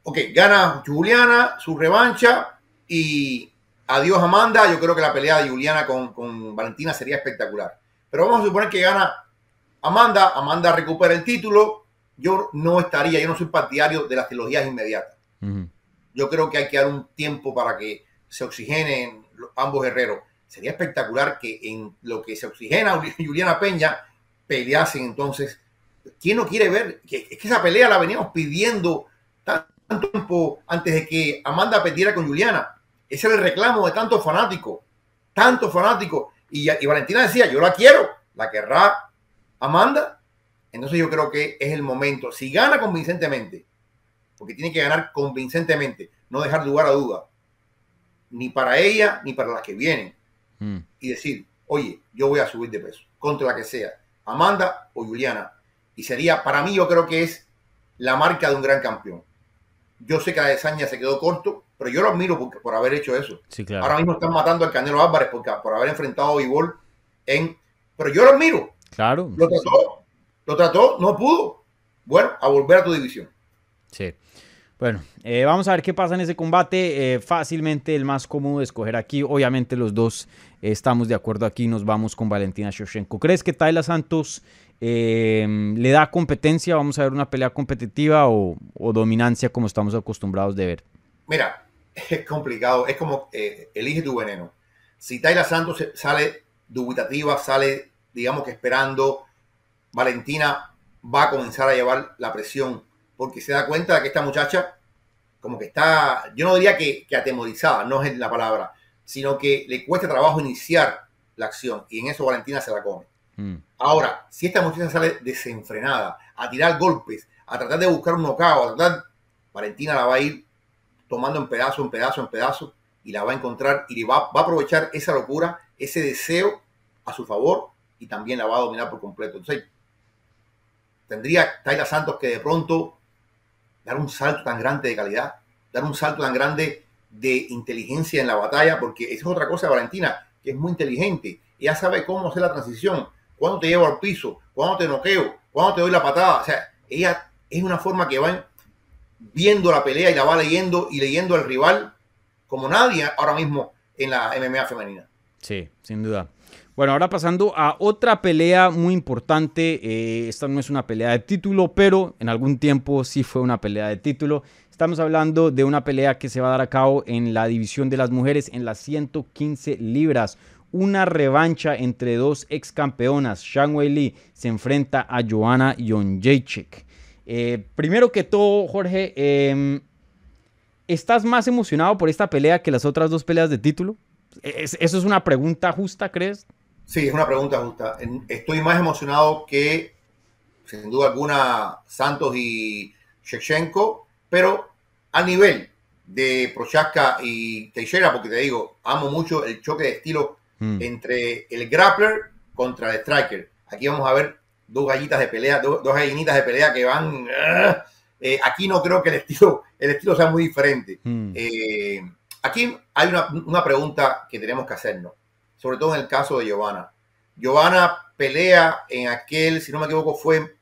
ok, gana Juliana su revancha y adiós Amanda. Yo creo que la pelea de Juliana con, con Valentina sería espectacular. Pero vamos a suponer que gana Amanda, Amanda recupera el título. Yo no estaría, yo no soy partidario de las trilogías inmediatas. Yo creo que hay que dar un tiempo para que se oxigenen ambos guerreros. Sería espectacular que en lo que se oxigena Juliana Peña peleasen entonces. ¿Quién no quiere ver? Es que esa pelea la veníamos pidiendo tanto tiempo antes de que Amanda perdiera con Juliana. Ese era el reclamo de tantos fanáticos, tantos fanáticos. Y, y Valentina decía, yo la quiero, la querrá Amanda. Entonces yo creo que es el momento. Si gana convincentemente porque tiene que ganar convincentemente, no dejar lugar a duda, ni para ella ni para las que vienen. Mm. Y decir, oye, yo voy a subir de peso, contra la que sea, Amanda o Juliana. Y sería, para mí, yo creo que es la marca de un gran campeón. Yo sé que la desaña se quedó corto, pero yo lo admiro por, por haber hecho eso. Ahora mismo están matando al Canelo Álvarez porque, por haber enfrentado a Vivol en. Pero yo lo admiro. Claro. Lo trató, lo trató, no pudo. Bueno, a volver a tu división. Sí. Bueno, eh, vamos a ver qué pasa en ese combate. Eh, fácilmente el más cómodo de escoger aquí. Obviamente los dos estamos de acuerdo aquí. Nos vamos con Valentina Shoshenko. ¿Crees que Tayla Santos eh, le da competencia? ¿Vamos a ver una pelea competitiva o, dominancia como estamos acostumbrados de ver? Mira, es complicado. Es como elige tu veneno. Si Tayla Santos sale dubitativa, sale, digamos que esperando, Valentina va a comenzar a llevar la presión porque se da cuenta de que esta muchacha como que está, yo no diría que, atemorizada, no es la palabra, sino que le cuesta trabajo iniciar la acción y en eso Valentina se la come. Mm. Ahora, si esta muchacha sale desenfrenada, a tirar golpes, a tratar de buscar un nocao, a tratar, Valentina la va a ir tomando en pedazo, en pedazo, en pedazo y la va a encontrar y va, va a aprovechar esa locura, ese deseo a su favor y también la va a dominar por completo. Entonces, tendría Taylor Santos que de pronto dar un salto tan grande de calidad, dar un salto tan grande de inteligencia en la batalla, porque esa es otra cosa Valentina, que es muy inteligente. Ella sabe cómo hacer la transición, cuándo te llevo al piso, cuándo te noqueo, cuándo te doy la patada. O sea, ella es una forma que va viendo la pelea y la va leyendo y leyendo al rival como nadie ahora mismo en la MMA femenina. Sí, sin duda. Bueno, ahora pasando a otra pelea muy importante. Eh, esta no es una pelea de título, pero en algún tiempo sí fue una pelea de título. Estamos hablando de una pelea que se va a dar a cabo en la división de las mujeres en las 115 libras. Una revancha entre dos ex campeonas. Shang Wei Li se enfrenta a Joanna Jonjacek. Eh, primero que todo, Jorge, em, ¿estás más emocionado por esta pelea que las otras dos peleas de título? ¿Eso es una pregunta justa, crees? Sí, es una pregunta justa. Estoy más emocionado que, sin duda alguna, Santos y Shevchenko, pero a nivel de Prochaska y Teixeira, porque te digo, amo mucho el choque de estilo mm. entre el grappler contra el striker. Aquí vamos a ver dos gallitas de pelea, dos, gallinitas de pelea que van... ¡ah! Eh, aquí no creo que el estilo, el estilo sea muy diferente. Mm. Eh, aquí hay una, una, pregunta que tenemos que hacernos, sobre todo en el caso de Giovanna. Giovanna pelea en aquel, si no me equivoco, fue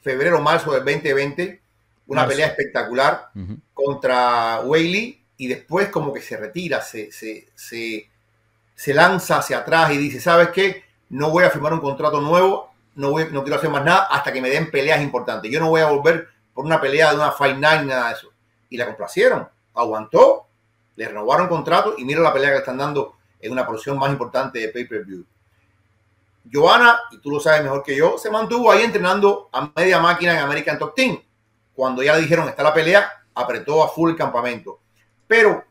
febrero marzo del 2020 una pelea espectacular contra Whaley y después como que se retira, se, se, lanza hacia atrás y dice, ¿sabes qué? No voy a firmar un contrato nuevo, no, voy, no quiero hacer más nada hasta que me den peleas importantes. Yo no voy a volver por una pelea de una Night, nada de eso. Y la complacieron, aguantó, le renovaron contrato y mira la pelea que le están dando en una porción más importante de pay-per-view. Johanna, y tú lo sabes mejor que yo, se mantuvo ahí entrenando a media máquina en American Top Team cuando ya dijeron está la pelea, apretó a full el campamento. Pero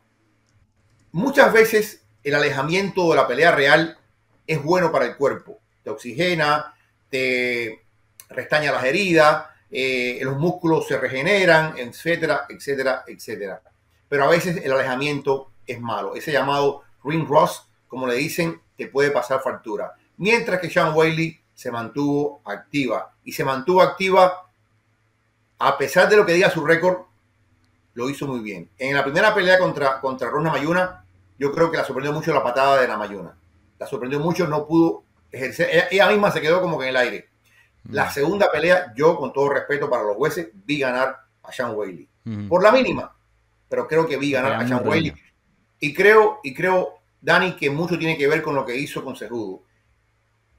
muchas veces el alejamiento de la pelea real es bueno para el cuerpo. Te oxigena, te restaña las heridas, eh, los músculos se regeneran, etcétera, etcétera, etcétera. Pero a veces el alejamiento es malo. Ese llamado ring rust, como le dicen, te puede pasar factura. Mientras que Sean Whaley se mantuvo activa. Y se mantuvo activa a pesar de lo que diga su récord, lo hizo muy bien. En la primera pelea contra, contra Rosna Mayuna, yo creo que la sorprendió mucho la patada de la Mayuna. La sorprendió mucho, no pudo ejercer. Ella, misma se quedó como que en el aire. La mm. segunda pelea, yo, con todo respeto para los jueces, vi ganar a Sean Whaley. Por la mínima. Pero creo que vi ganar a Sean Whaley. Y creo, y creo, Dani, que mucho tiene que ver con lo que hizo con Cejudo.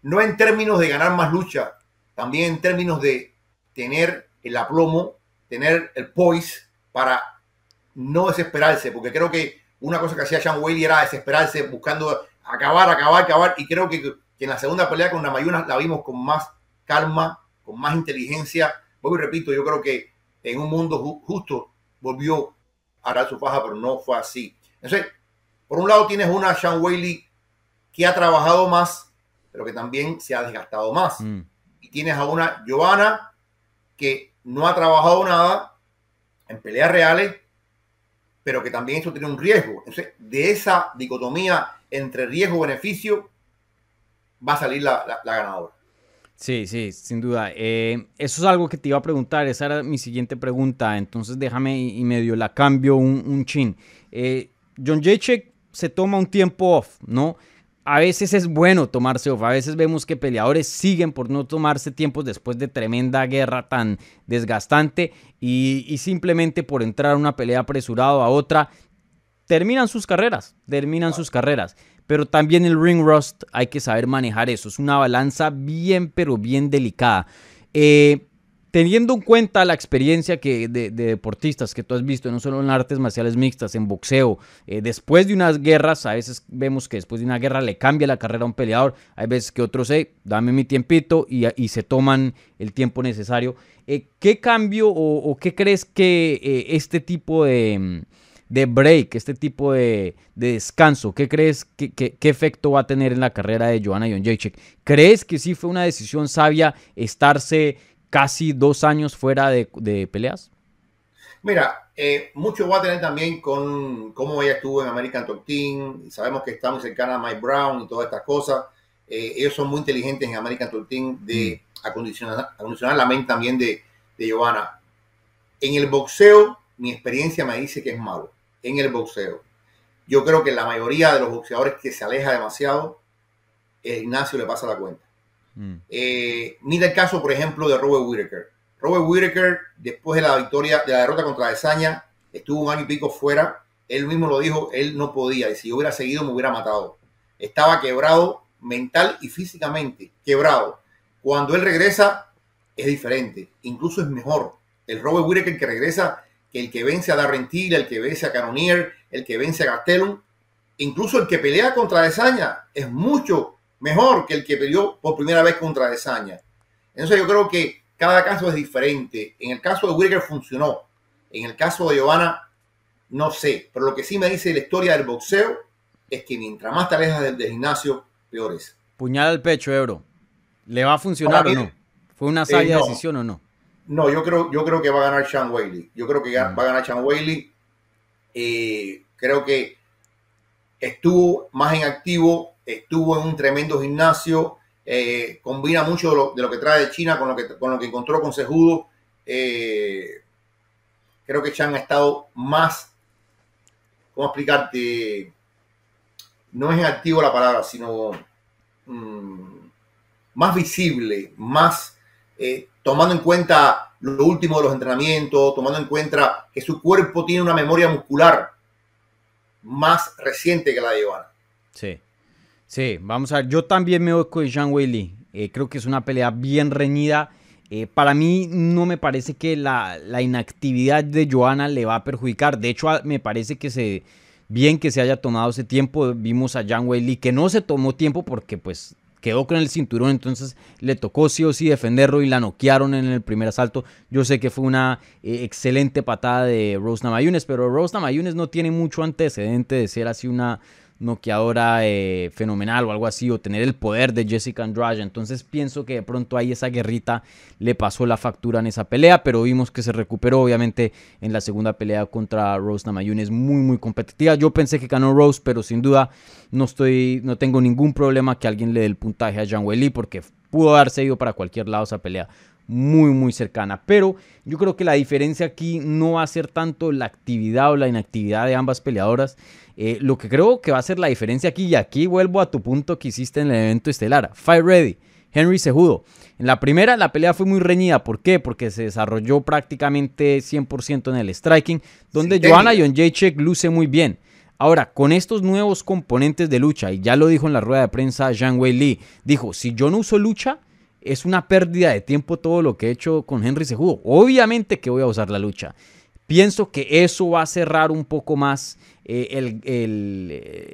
No en términos de ganar más lucha, también en términos de tener el aplomo, tener el poise para no desesperarse, porque creo que una cosa que hacía Sean Whaley era desesperarse, buscando acabar, acabar, acabar, y creo que, en la segunda pelea con Namayuna la vimos con más calma, con más inteligencia. Voy y repito, yo creo que en un mundo justo volvió a dar su faja, pero no fue así. Entonces, por un lado tienes una Sean Whaley que ha trabajado más, pero que también se ha desgastado más. Mm. Y tienes a una Giovanna que no ha trabajado nada en peleas reales, pero que también eso tiene un riesgo. Entonces, de esa dicotomía entre riesgo-beneficio va a salir la, ganadora. Sí, sí, sin duda. Eh, eso es algo que te iba a preguntar, esa era mi siguiente pregunta, entonces déjame y, medio la cambio un, chin. Eh, John Jacek se toma un tiempo off, ¿no? a veces es bueno tomarse off. A veces vemos que peleadores siguen por no tomarse tiempos después de tremenda guerra tan desgastante y, simplemente por entrar a una pelea apresurado a otra, terminan sus carreras, terminan sus carreras. Pero también el ring rust hay que saber manejar eso. Es una balanza bien, pero bien delicada. Eh, teniendo en cuenta la experiencia que de, deportistas que tú has visto, no solo en artes marciales mixtas, en boxeo, eh, después de unas guerras, a veces vemos que después de una guerra le cambia la carrera a un peleador, hay veces que otros, eh, dame mi tiempito y, se toman el tiempo necesario. Eh, ¿Qué cambio o, qué crees que eh, este tipo de, break, este tipo de, descanso, ¿qué crees que, qué efecto va a tener en la carrera de Joanna Jonjacek? ¿Crees que sí fue una decisión sabia estarse casi dos años fuera de, peleas? Mira, eh, mucho va a tener también con cómo ella estuvo en American Top Team. Sabemos que estamos cercana a Mike Brown y todas estas cosas. Eh, ellos son muy inteligentes en American Top Team de mm. acondicionar, la mente también de, de Giovanna. En el boxeo, mi experiencia me dice que es malo. En el boxeo. Yo creo que la mayoría de los boxeadores que se aleja demasiado, el Ignacio le pasa la cuenta. Mm. Eh, mira el caso, por ejemplo, de Robert Whittaker. Robert Whittaker, después de la victoria, de la derrota contra Desaña, estuvo un año y pico fuera. Él mismo lo dijo, él no podía. Y si yo hubiera seguido, me hubiera matado. Estaba quebrado mental y físicamente, quebrado. Cuando él regresa, es diferente. Incluso es mejor. El Robert Whittaker que regresa que el que vence a Darren Till, el que vence a Canonier, el que vence a Gastelum, incluso el que pelea contra Desaña, es mucho mejor que el que peleó por primera vez contra Desaña. Entonces yo creo que cada caso es diferente. En el caso de Whitaker funcionó. En el caso de Giovanna, no sé. Pero lo que sí me dice la historia del boxeo es que mientras más te alejas del, del gimnasio, peor es. Puñal al pecho, Ebro. ¿Le va a funcionar o no? ¿Fue una sabia no. decisión o no? No, yo creo, yo creo que va a ganar Sean Whaley. Yo creo que Mm. va a ganar Sean Whaley. Eh, creo que estuvo más en activo, estuvo en un tremendo gimnasio, eh, combina mucho de lo, que trae de China con lo que, con lo que encontró con Sejudo. Eh, creo que Chan ha estado más, ¿cómo explicarte? No es en activo la palabra, sino mm, más visible, más eh, tomando en cuenta lo último de los entrenamientos, tomando en cuenta que su cuerpo tiene una memoria muscular más reciente que la de Giovanna. Sí. Sí, vamos a ver. Yo también me voy con Sean Whaley. Eh, creo que es una pelea bien reñida. Eh, para mí no me parece que la, inactividad de Joana le va a perjudicar. De hecho, me parece que se bien que se haya tomado ese tiempo. Vimos a Sean Whaley que no se tomó tiempo porque pues quedó con el cinturón, entonces le tocó sí o sí defenderlo y la noquearon en el primer asalto. Yo sé que fue una eh, excelente patada de Rose Namajunas, pero Rose Namajunas no tiene mucho antecedente de ser así una noqueadora eh, fenomenal o algo así, o tener el poder de Jessica Andrade. Entonces pienso que de pronto ahí esa guerrita le pasó la factura en esa pelea, pero vimos que se recuperó obviamente en la segunda pelea contra Rose Namajunas, muy muy competitiva. Yo pensé que ganó Rose, pero sin duda no estoy, no tengo ningún problema que alguien le dé el puntaje a Jean Weili porque pudo haberse ido para cualquier lado esa pelea muy muy cercana. Pero yo creo que la diferencia aquí no va a ser tanto la actividad o la inactividad de ambas peleadoras. Eh, lo que creo que va a ser la diferencia aquí, y aquí vuelvo a tu punto que hiciste en el evento estelar. Fight Ready, Henry Cejudo. En la primera la pelea fue muy reñida. ¿Por qué? Porque se desarrolló prácticamente 100% en el striking, donde Sin Joanna. Jędrzejczyk luce muy bien. Ahora, con estos nuevos componentes de lucha, y ya lo dijo en la rueda de prensa Zhang Wei Li, dijo, si yo no uso lucha, es una pérdida de tiempo todo lo que he hecho con Henry Cejudo. Obviamente que voy a usar la lucha. Pienso que eso va a cerrar un poco más eh, el, el-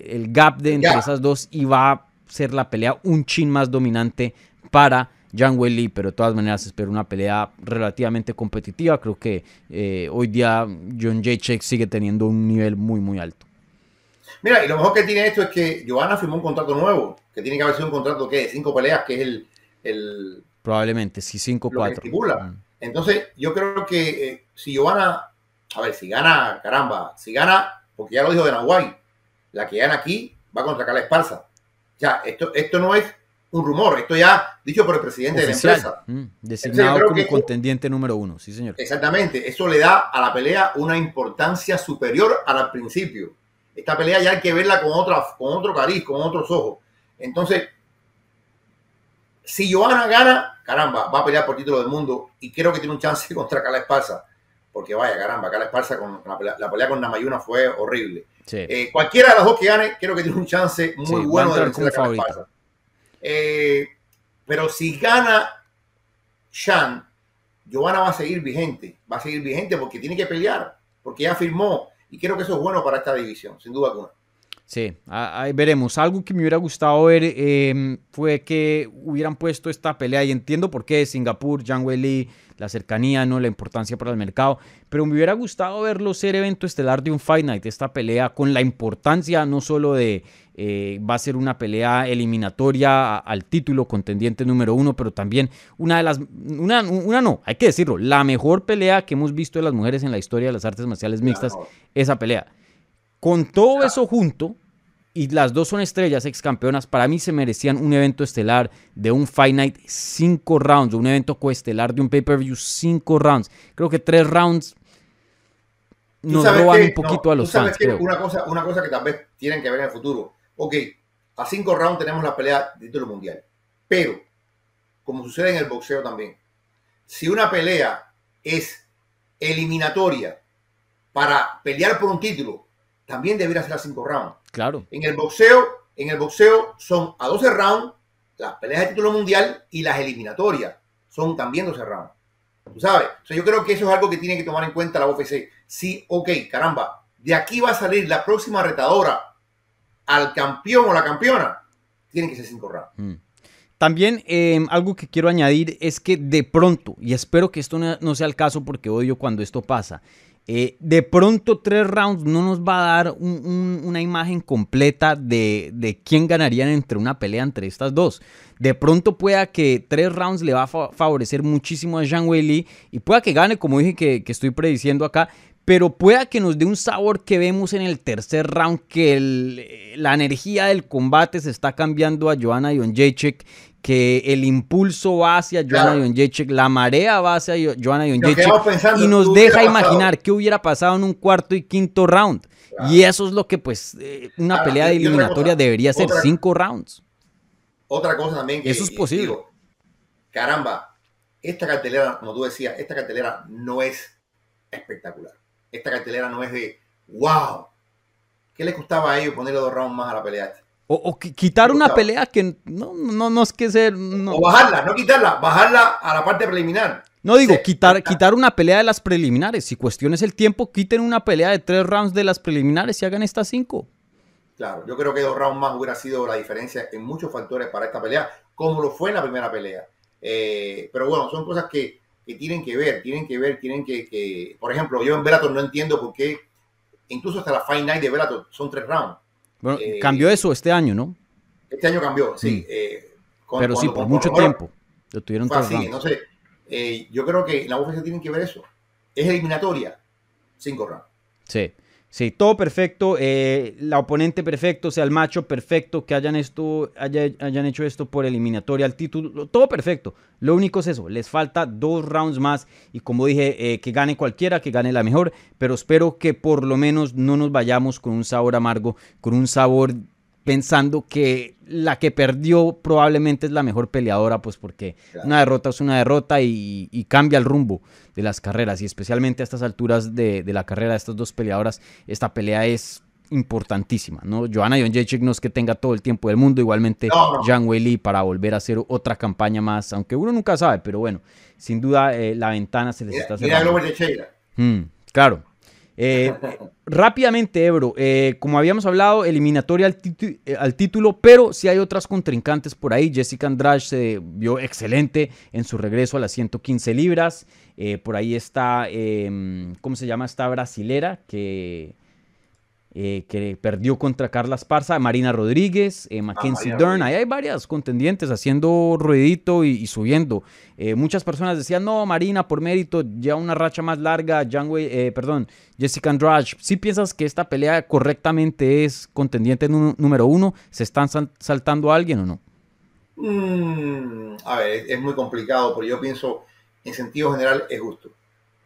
el gap de entre esas dos y va a ser la pelea un chin más dominante para Zhang Wei Li, pero de todas maneras espero una pelea relativamente competitiva. Creo que eh, hoy día John Jacek sigue teniendo un nivel muy, muy alto. Mira, y lo mejor que tiene esto es que Giovanna firmó un contrato nuevo, que tiene que haber sido un contrato ¿qué? de cinco peleas, que es el, el, Probablemente, sí, que 5-4. estipula. Mm. Entonces, yo creo que eh, si Giovanna, a ver, si gana, caramba, si gana, porque ya lo dijo de Nahuay, la que gana aquí va contra Carla Esparza. Sea, esto, esto no es un rumor, esto ya dicho por el presidente de la empresa. Mm, Designado como que contendiente número uno, sí, señor. Exactamente, eso le da a la pelea una importancia superior a la al principio. Esta pelea ya hay que verla con, otra, con otro cariz, con otros ojos. Entonces, si Johanna gana, caramba, va a pelear por título del mundo y creo que tiene un chance contra Carla Esparza. Porque vaya, caramba, Carla Esparza con la pelea, la pelea con Namayuna fue horrible. Sí. Eh, cualquiera de las dos que gane, creo que tiene un chance muy Sí, bueno de vencer a Carla. Esparza. Eh, pero si gana Shan, Giovanna va a seguir vigente, va a seguir vigente porque tiene que pelear, porque ya firmó y creo que eso es bueno para esta división, sin duda alguna. Sí, ahí veremos. Algo que me hubiera gustado ver eh, fue que hubieran puesto esta pelea y entiendo por qué Singapur, Zhang Weili, la cercanía, no la importancia para el mercado, pero me hubiera gustado verlo ser evento estelar de un Fight Night, esta pelea con la importancia no solo de eh, va a ser una pelea eliminatoria al título contendiente número uno, pero también una de las, una, una no, hay que decirlo, la mejor pelea que hemos visto de las mujeres en la historia de las artes marciales mixtas, esa pelea. Con todo eso junto, y las dos son estrellas ex campeonas, para mí se merecían un evento estelar de un Fight Night cinco rounds, un evento coestelar de un pay-per-view cinco rounds. Creo que tres rounds Tú nos roban que- un poquito no, a tú los sabes fans, que creo. Una cosa, una cosa que tal vez tienen que ver en el futuro. Ok, a cinco rounds tenemos la pelea de título mundial, pero como sucede en el boxeo también, si una pelea es eliminatoria para pelear por un título, también debería ser a cinco rounds. Claro, En el boxeo, en el boxeo son a 12 rounds las peleas de título mundial y las eliminatorias son también 12 rounds. Tú sabes, o sea, yo creo que eso es algo que tiene que tomar en cuenta la UFC. Sí, ok, caramba, de aquí va a salir la próxima retadora al campeón o la campeona, tienen que ser cinco rounds. Mm. También eh, algo que quiero añadir es que de pronto, y espero que esto no sea el caso porque odio cuando esto pasa, Eh, de pronto tres rounds no nos va a dar una imagen completa de, quién ganarían entre una pelea entre estas dos. De pronto pueda que tres rounds le va a favorecer muchísimo a Zhang Weili y pueda que gane, como dije que, estoy prediciendo acá, pero pueda que nos dé un sabor que vemos en el tercer round, que la energía del combate se está cambiando a Joanna Jonjacek, que el impulso va hacia Joanna claro. la marea va hacia Jonjacek y nos deja imaginar qué hubiera pasado en un cuarto y quinto round. Y eso es lo que pues eh, una pelea de eliminatoria debería ser, cinco rounds. Otra cosa también que... Eso es posible. caramba, esta cartelera, como tú decías, esta cartelera no es espectacular esta cartelera no es de wow. ¿Qué le costaba a ellos ponerle dos rounds más a la pelea? O, quitar una pelea que no, no, no es que ser. O bajarla, no quitarla, bajarla a la parte preliminar. No digo, quitar, quitar una pelea de las preliminares. Si cuestiones el tiempo, quiten una pelea de tres rounds de las preliminares y hagan estas cinco. Claro, yo creo que dos rounds más hubiera sido la diferencia en muchos factores para esta pelea, como lo fue en la primera pelea. Eh, pero bueno, son cosas que, que tienen que ver, tienen que ver, tienen que, por ejemplo, yo en Bellator no entiendo por qué, incluso hasta la Final Night de Bellator son tres rounds. Bueno, eh, cambió eso este año, ¿no? Este año cambió, sí. Mm. Eh, Pero sí, por mucho tiempo. Lo tuvieron tres así, entonces, eh, yo creo que la UFC tienen que ver eso. Es eliminatoria, cinco rounds. Sí. Sí, todo perfecto, eh, la oponente perfecto, sea el macho perfecto, que hayan, esto, hayan hecho esto por eliminatoria al título, todo perfecto. Lo único es eso, les falta dos rounds más y como dije, eh, que gane cualquiera, que gane la mejor, pero espero que por lo menos no nos vayamos con un sabor amargo, con un sabor pensando que la que perdió probablemente es la mejor peleadora, pues porque una derrota es una derrota y, cambia el rumbo de las carreras. Y especialmente a estas alturas de, la carrera de estas dos peleadoras, esta pelea es importantísima, ¿no? Joanna Jonjacek no es que tenga todo el tiempo del mundo, igualmente Zhang Weili para volver a hacer otra campaña más, aunque uno nunca sabe, pero bueno, sin duda eh, la ventana se les está cerrando. Mm, claro, eh, rápidamente, Ebro, eh, como habíamos hablado, eliminatoria al, eh, al, título, pero si hay otras contrincantes por ahí. Jessica Andrade se vio excelente en su regreso a las 115 libras. por ahí está, em, ¿cómo se llama esta brasilera? Que eh, que perdió contra Carla Esparza, Marina Rodríguez, eh, Mackenzie ah, Dern. Ahí hay varias contendientes haciendo ruidito y, subiendo. Eh, muchas personas decían, no, Marina, por mérito, ya una racha más larga. Janway, perdón, Jessica Andrade. ¿Sí piensas que esta pelea correctamente es contendiente número uno? ¿Se están saltando a alguien o no? Mm, a ver, es muy complicado, pero yo pienso, en sentido general, es justo.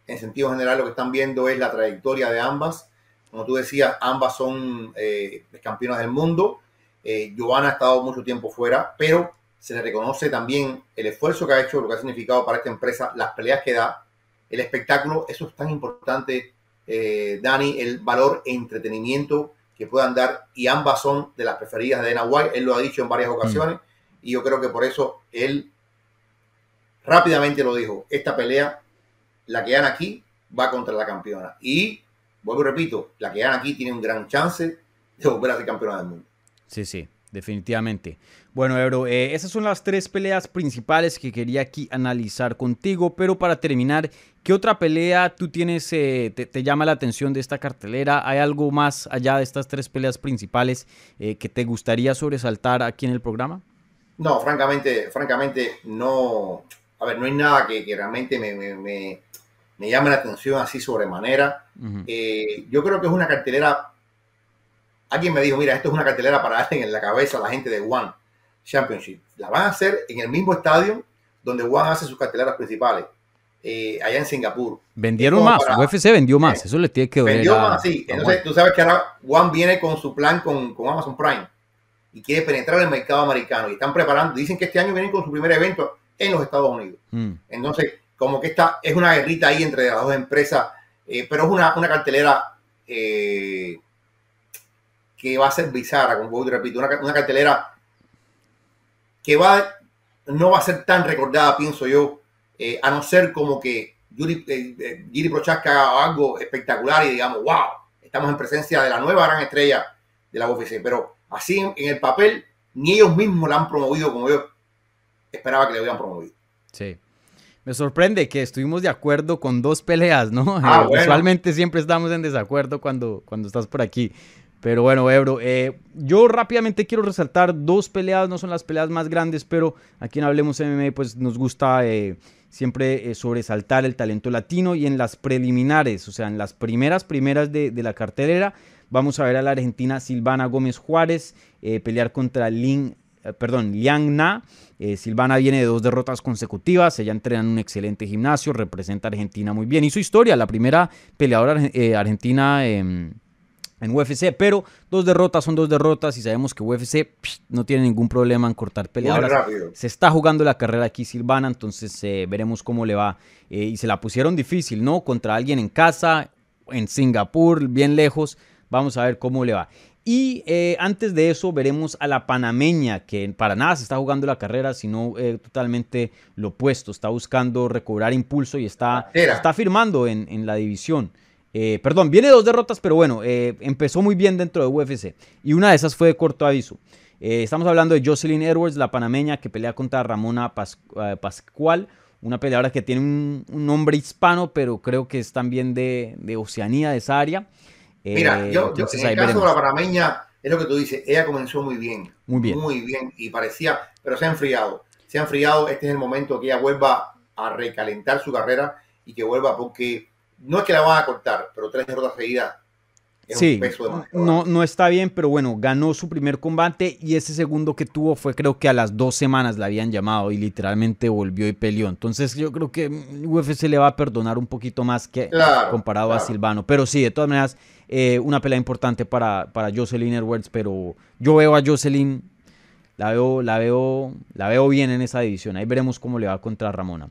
En sentido general, lo que están viendo es la trayectoria de ambas como tú decías, ambas son eh, campeonas del mundo. Eh, Giovanna ha estado mucho tiempo fuera, pero se le reconoce también el esfuerzo que ha hecho, lo que ha significado para esta empresa, las peleas que da, el espectáculo. Eso es tan importante, eh, Dani, el valor e entretenimiento que puedan dar. Y ambas son de las preferidas de Dana White. Él lo ha dicho en varias ocasiones. Y yo creo que por eso él rápidamente lo dijo. Esta pelea, la que gana aquí, va contra la campeona. Y vuelvo y repito, la que gana aquí tiene un gran chance de volver a ser campeona del mundo. Sí, sí, definitivamente. Bueno, Ebro, eh, esas son las tres peleas principales que quería aquí analizar contigo, pero para terminar, ¿qué otra pelea tú tienes, eh, te, llama la atención de esta cartelera? ¿Hay algo más allá de estas tres peleas principales eh, que te gustaría sobresaltar aquí en el programa? No, francamente, francamente, no. A ver, no hay nada que, realmente me, me llama la atención así sobremanera. Eh, yo creo que es una cartelera. Alguien me dijo, mira, esto es una cartelera para darle en la cabeza a la gente de One Championship. La van a hacer en el mismo estadio donde One hace sus carteleras principales, eh, allá en Singapur. Vendieron más, UFC vendió más, eso le tiene que ver. Vendió más, sí. Entonces, tú sabes que ahora One viene con su plan con, con Amazon Prime y quiere penetrar el mercado americano y están preparando, dicen que este año vienen con su primer evento en los Estados Unidos. Mm. Entonces, como que esta es una guerrita ahí entre las dos empresas, eh, pero es una, una cartelera eh, que va a ser bizarra, como te repito, una, una, cartelera que va, no va a ser tan recordada, pienso yo, eh, a no ser como que Yuri, Giri Prochaska haga algo espectacular y digamos, wow, estamos en presencia de la nueva gran estrella de la UFC, pero así en, en el papel, ni ellos mismos la han promovido como yo esperaba que le hubieran promovido. Sí. Me sorprende que estuvimos de acuerdo con dos peleas, ¿no? Ah, Eh, bueno. Usualmente siempre estamos en desacuerdo cuando, cuando estás por aquí. Pero bueno, Ebro, eh, yo rápidamente quiero resaltar dos peleas, no son las peleas más grandes, pero aquí en Hablemos MMA pues nos gusta eh, siempre eh, sobresaltar el talento latino y en las preliminares, o sea, en las primeras primeras de, de la cartelera, vamos a ver a la argentina Silvana Gómez Juárez eh, pelear contra Lin, eh, perdón, Liang Na. Eh, Silvana viene de dos derrotas consecutivas, ella entrena en un excelente gimnasio, representa a Argentina muy bien. Hizo historia, la primera peleadora eh, argentina en UFC, pero dos derrotas son dos derrotas y sabemos que UFC psh, no tiene ningún problema en cortar peleadoras. Se está jugando la carrera aquí Silvana, entonces eh, veremos cómo le va. Eh, y se la pusieron difícil, ¿no? Contra alguien en casa, en Singapur, bien lejos. Vamos a ver cómo le va. Y eh, antes de eso veremos a la panameña, que para nada se está jugando la carrera, sino eh, totalmente lo opuesto. Está buscando recobrar impulso y está, está firmando en, en la división. Eh, perdón, viene dos derrotas, pero bueno, eh, empezó muy bien dentro de UFC. Y una de esas fue de corto aviso. Estamos hablando de Jocelyn Edwards, la panameña que pelea contra Ramona Pas- Pascual, una peleadora que tiene un, un nombre hispano, pero creo que es también de, de Oceanía, de esa área. Eh, Mira, yo, yo entonces en el caso veremos. de la panameña, es lo que tú dices, ella comenzó muy bien. Muy bien. Muy bien. Y parecía, pero se ha enfriado. Se ha enfriado. Este es el momento que ella vuelva a recalentar su carrera y que vuelva porque no es que la van a cortar, pero tres derrotas seguidas es Sí, no, no está bien, pero bueno, ganó su primer combate y ese segundo que tuvo fue creo que a las dos semanas la habían llamado y literalmente volvió y peleó. Entonces yo creo que UFC le va a perdonar un poquito más que Claro, comparado a. Silvano. Pero sí, de todas maneras, eh, una pelea importante para, para Jocelyn Edwards, pero yo veo a Jocelyn, la veo, la veo, la veo bien en esa división. Ahí veremos cómo le va contra Ramona.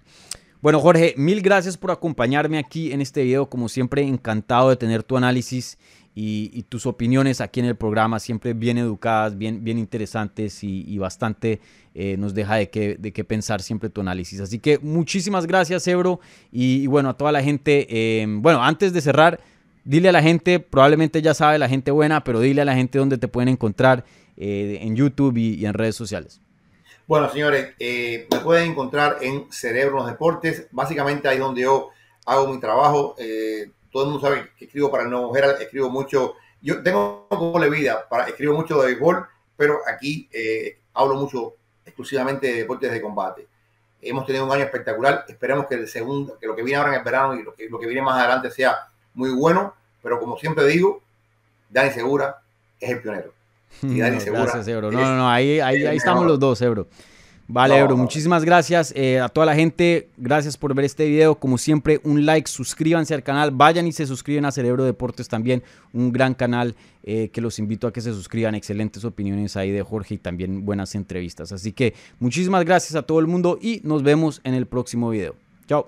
Bueno, Jorge, mil gracias por acompañarme aquí en este video. Como siempre, encantado de tener tu análisis y, tus opiniones aquí en el programa, siempre bien educadas, bien, bien interesantes y, bastante eh, nos deja de qué, de qué pensar siempre tu análisis. Así que muchísimas gracias, Ebro. Y, bueno, a toda la gente, eh, bueno, antes de cerrar, dile a la gente, probablemente ya sabe la gente buena, pero dile a la gente dónde te pueden encontrar eh, en YouTube y- en redes sociales. Bueno, señores, eh, me pueden encontrar en Cerebro Deportes. Básicamente ahí donde yo hago mi trabajo. Todo el mundo sabe que escribo para el Nuevo Herald, escribo mucho. Yo tengo doble vida, para, escribo mucho de béisbol, pero aquí eh, hablo mucho exclusivamente de deportes de combate. Hemos tenido un año espectacular. Esperemos que el segundo, que lo que viene ahora en el verano y lo que, lo que viene más adelante sea muy bueno. Pero como siempre digo, Dani Segura es el pionero. Y Dani No, Segura gracias, Ebro. No, no, no, ahí, ahí, ahí estamos los dos, Ebro. Vale, no. muchísimas gracias eh, a toda la gente. Gracias por ver este video. Como siempre, un like, suscríbanse al canal. Vayan y se suscriben a Cerebro Deportes también. Un gran canal eh, que los invito a que se suscriban. Excelentes opiniones ahí de Jorge y también buenas entrevistas. Así que muchísimas gracias a todo el mundo y nos vemos en el próximo video. Chao.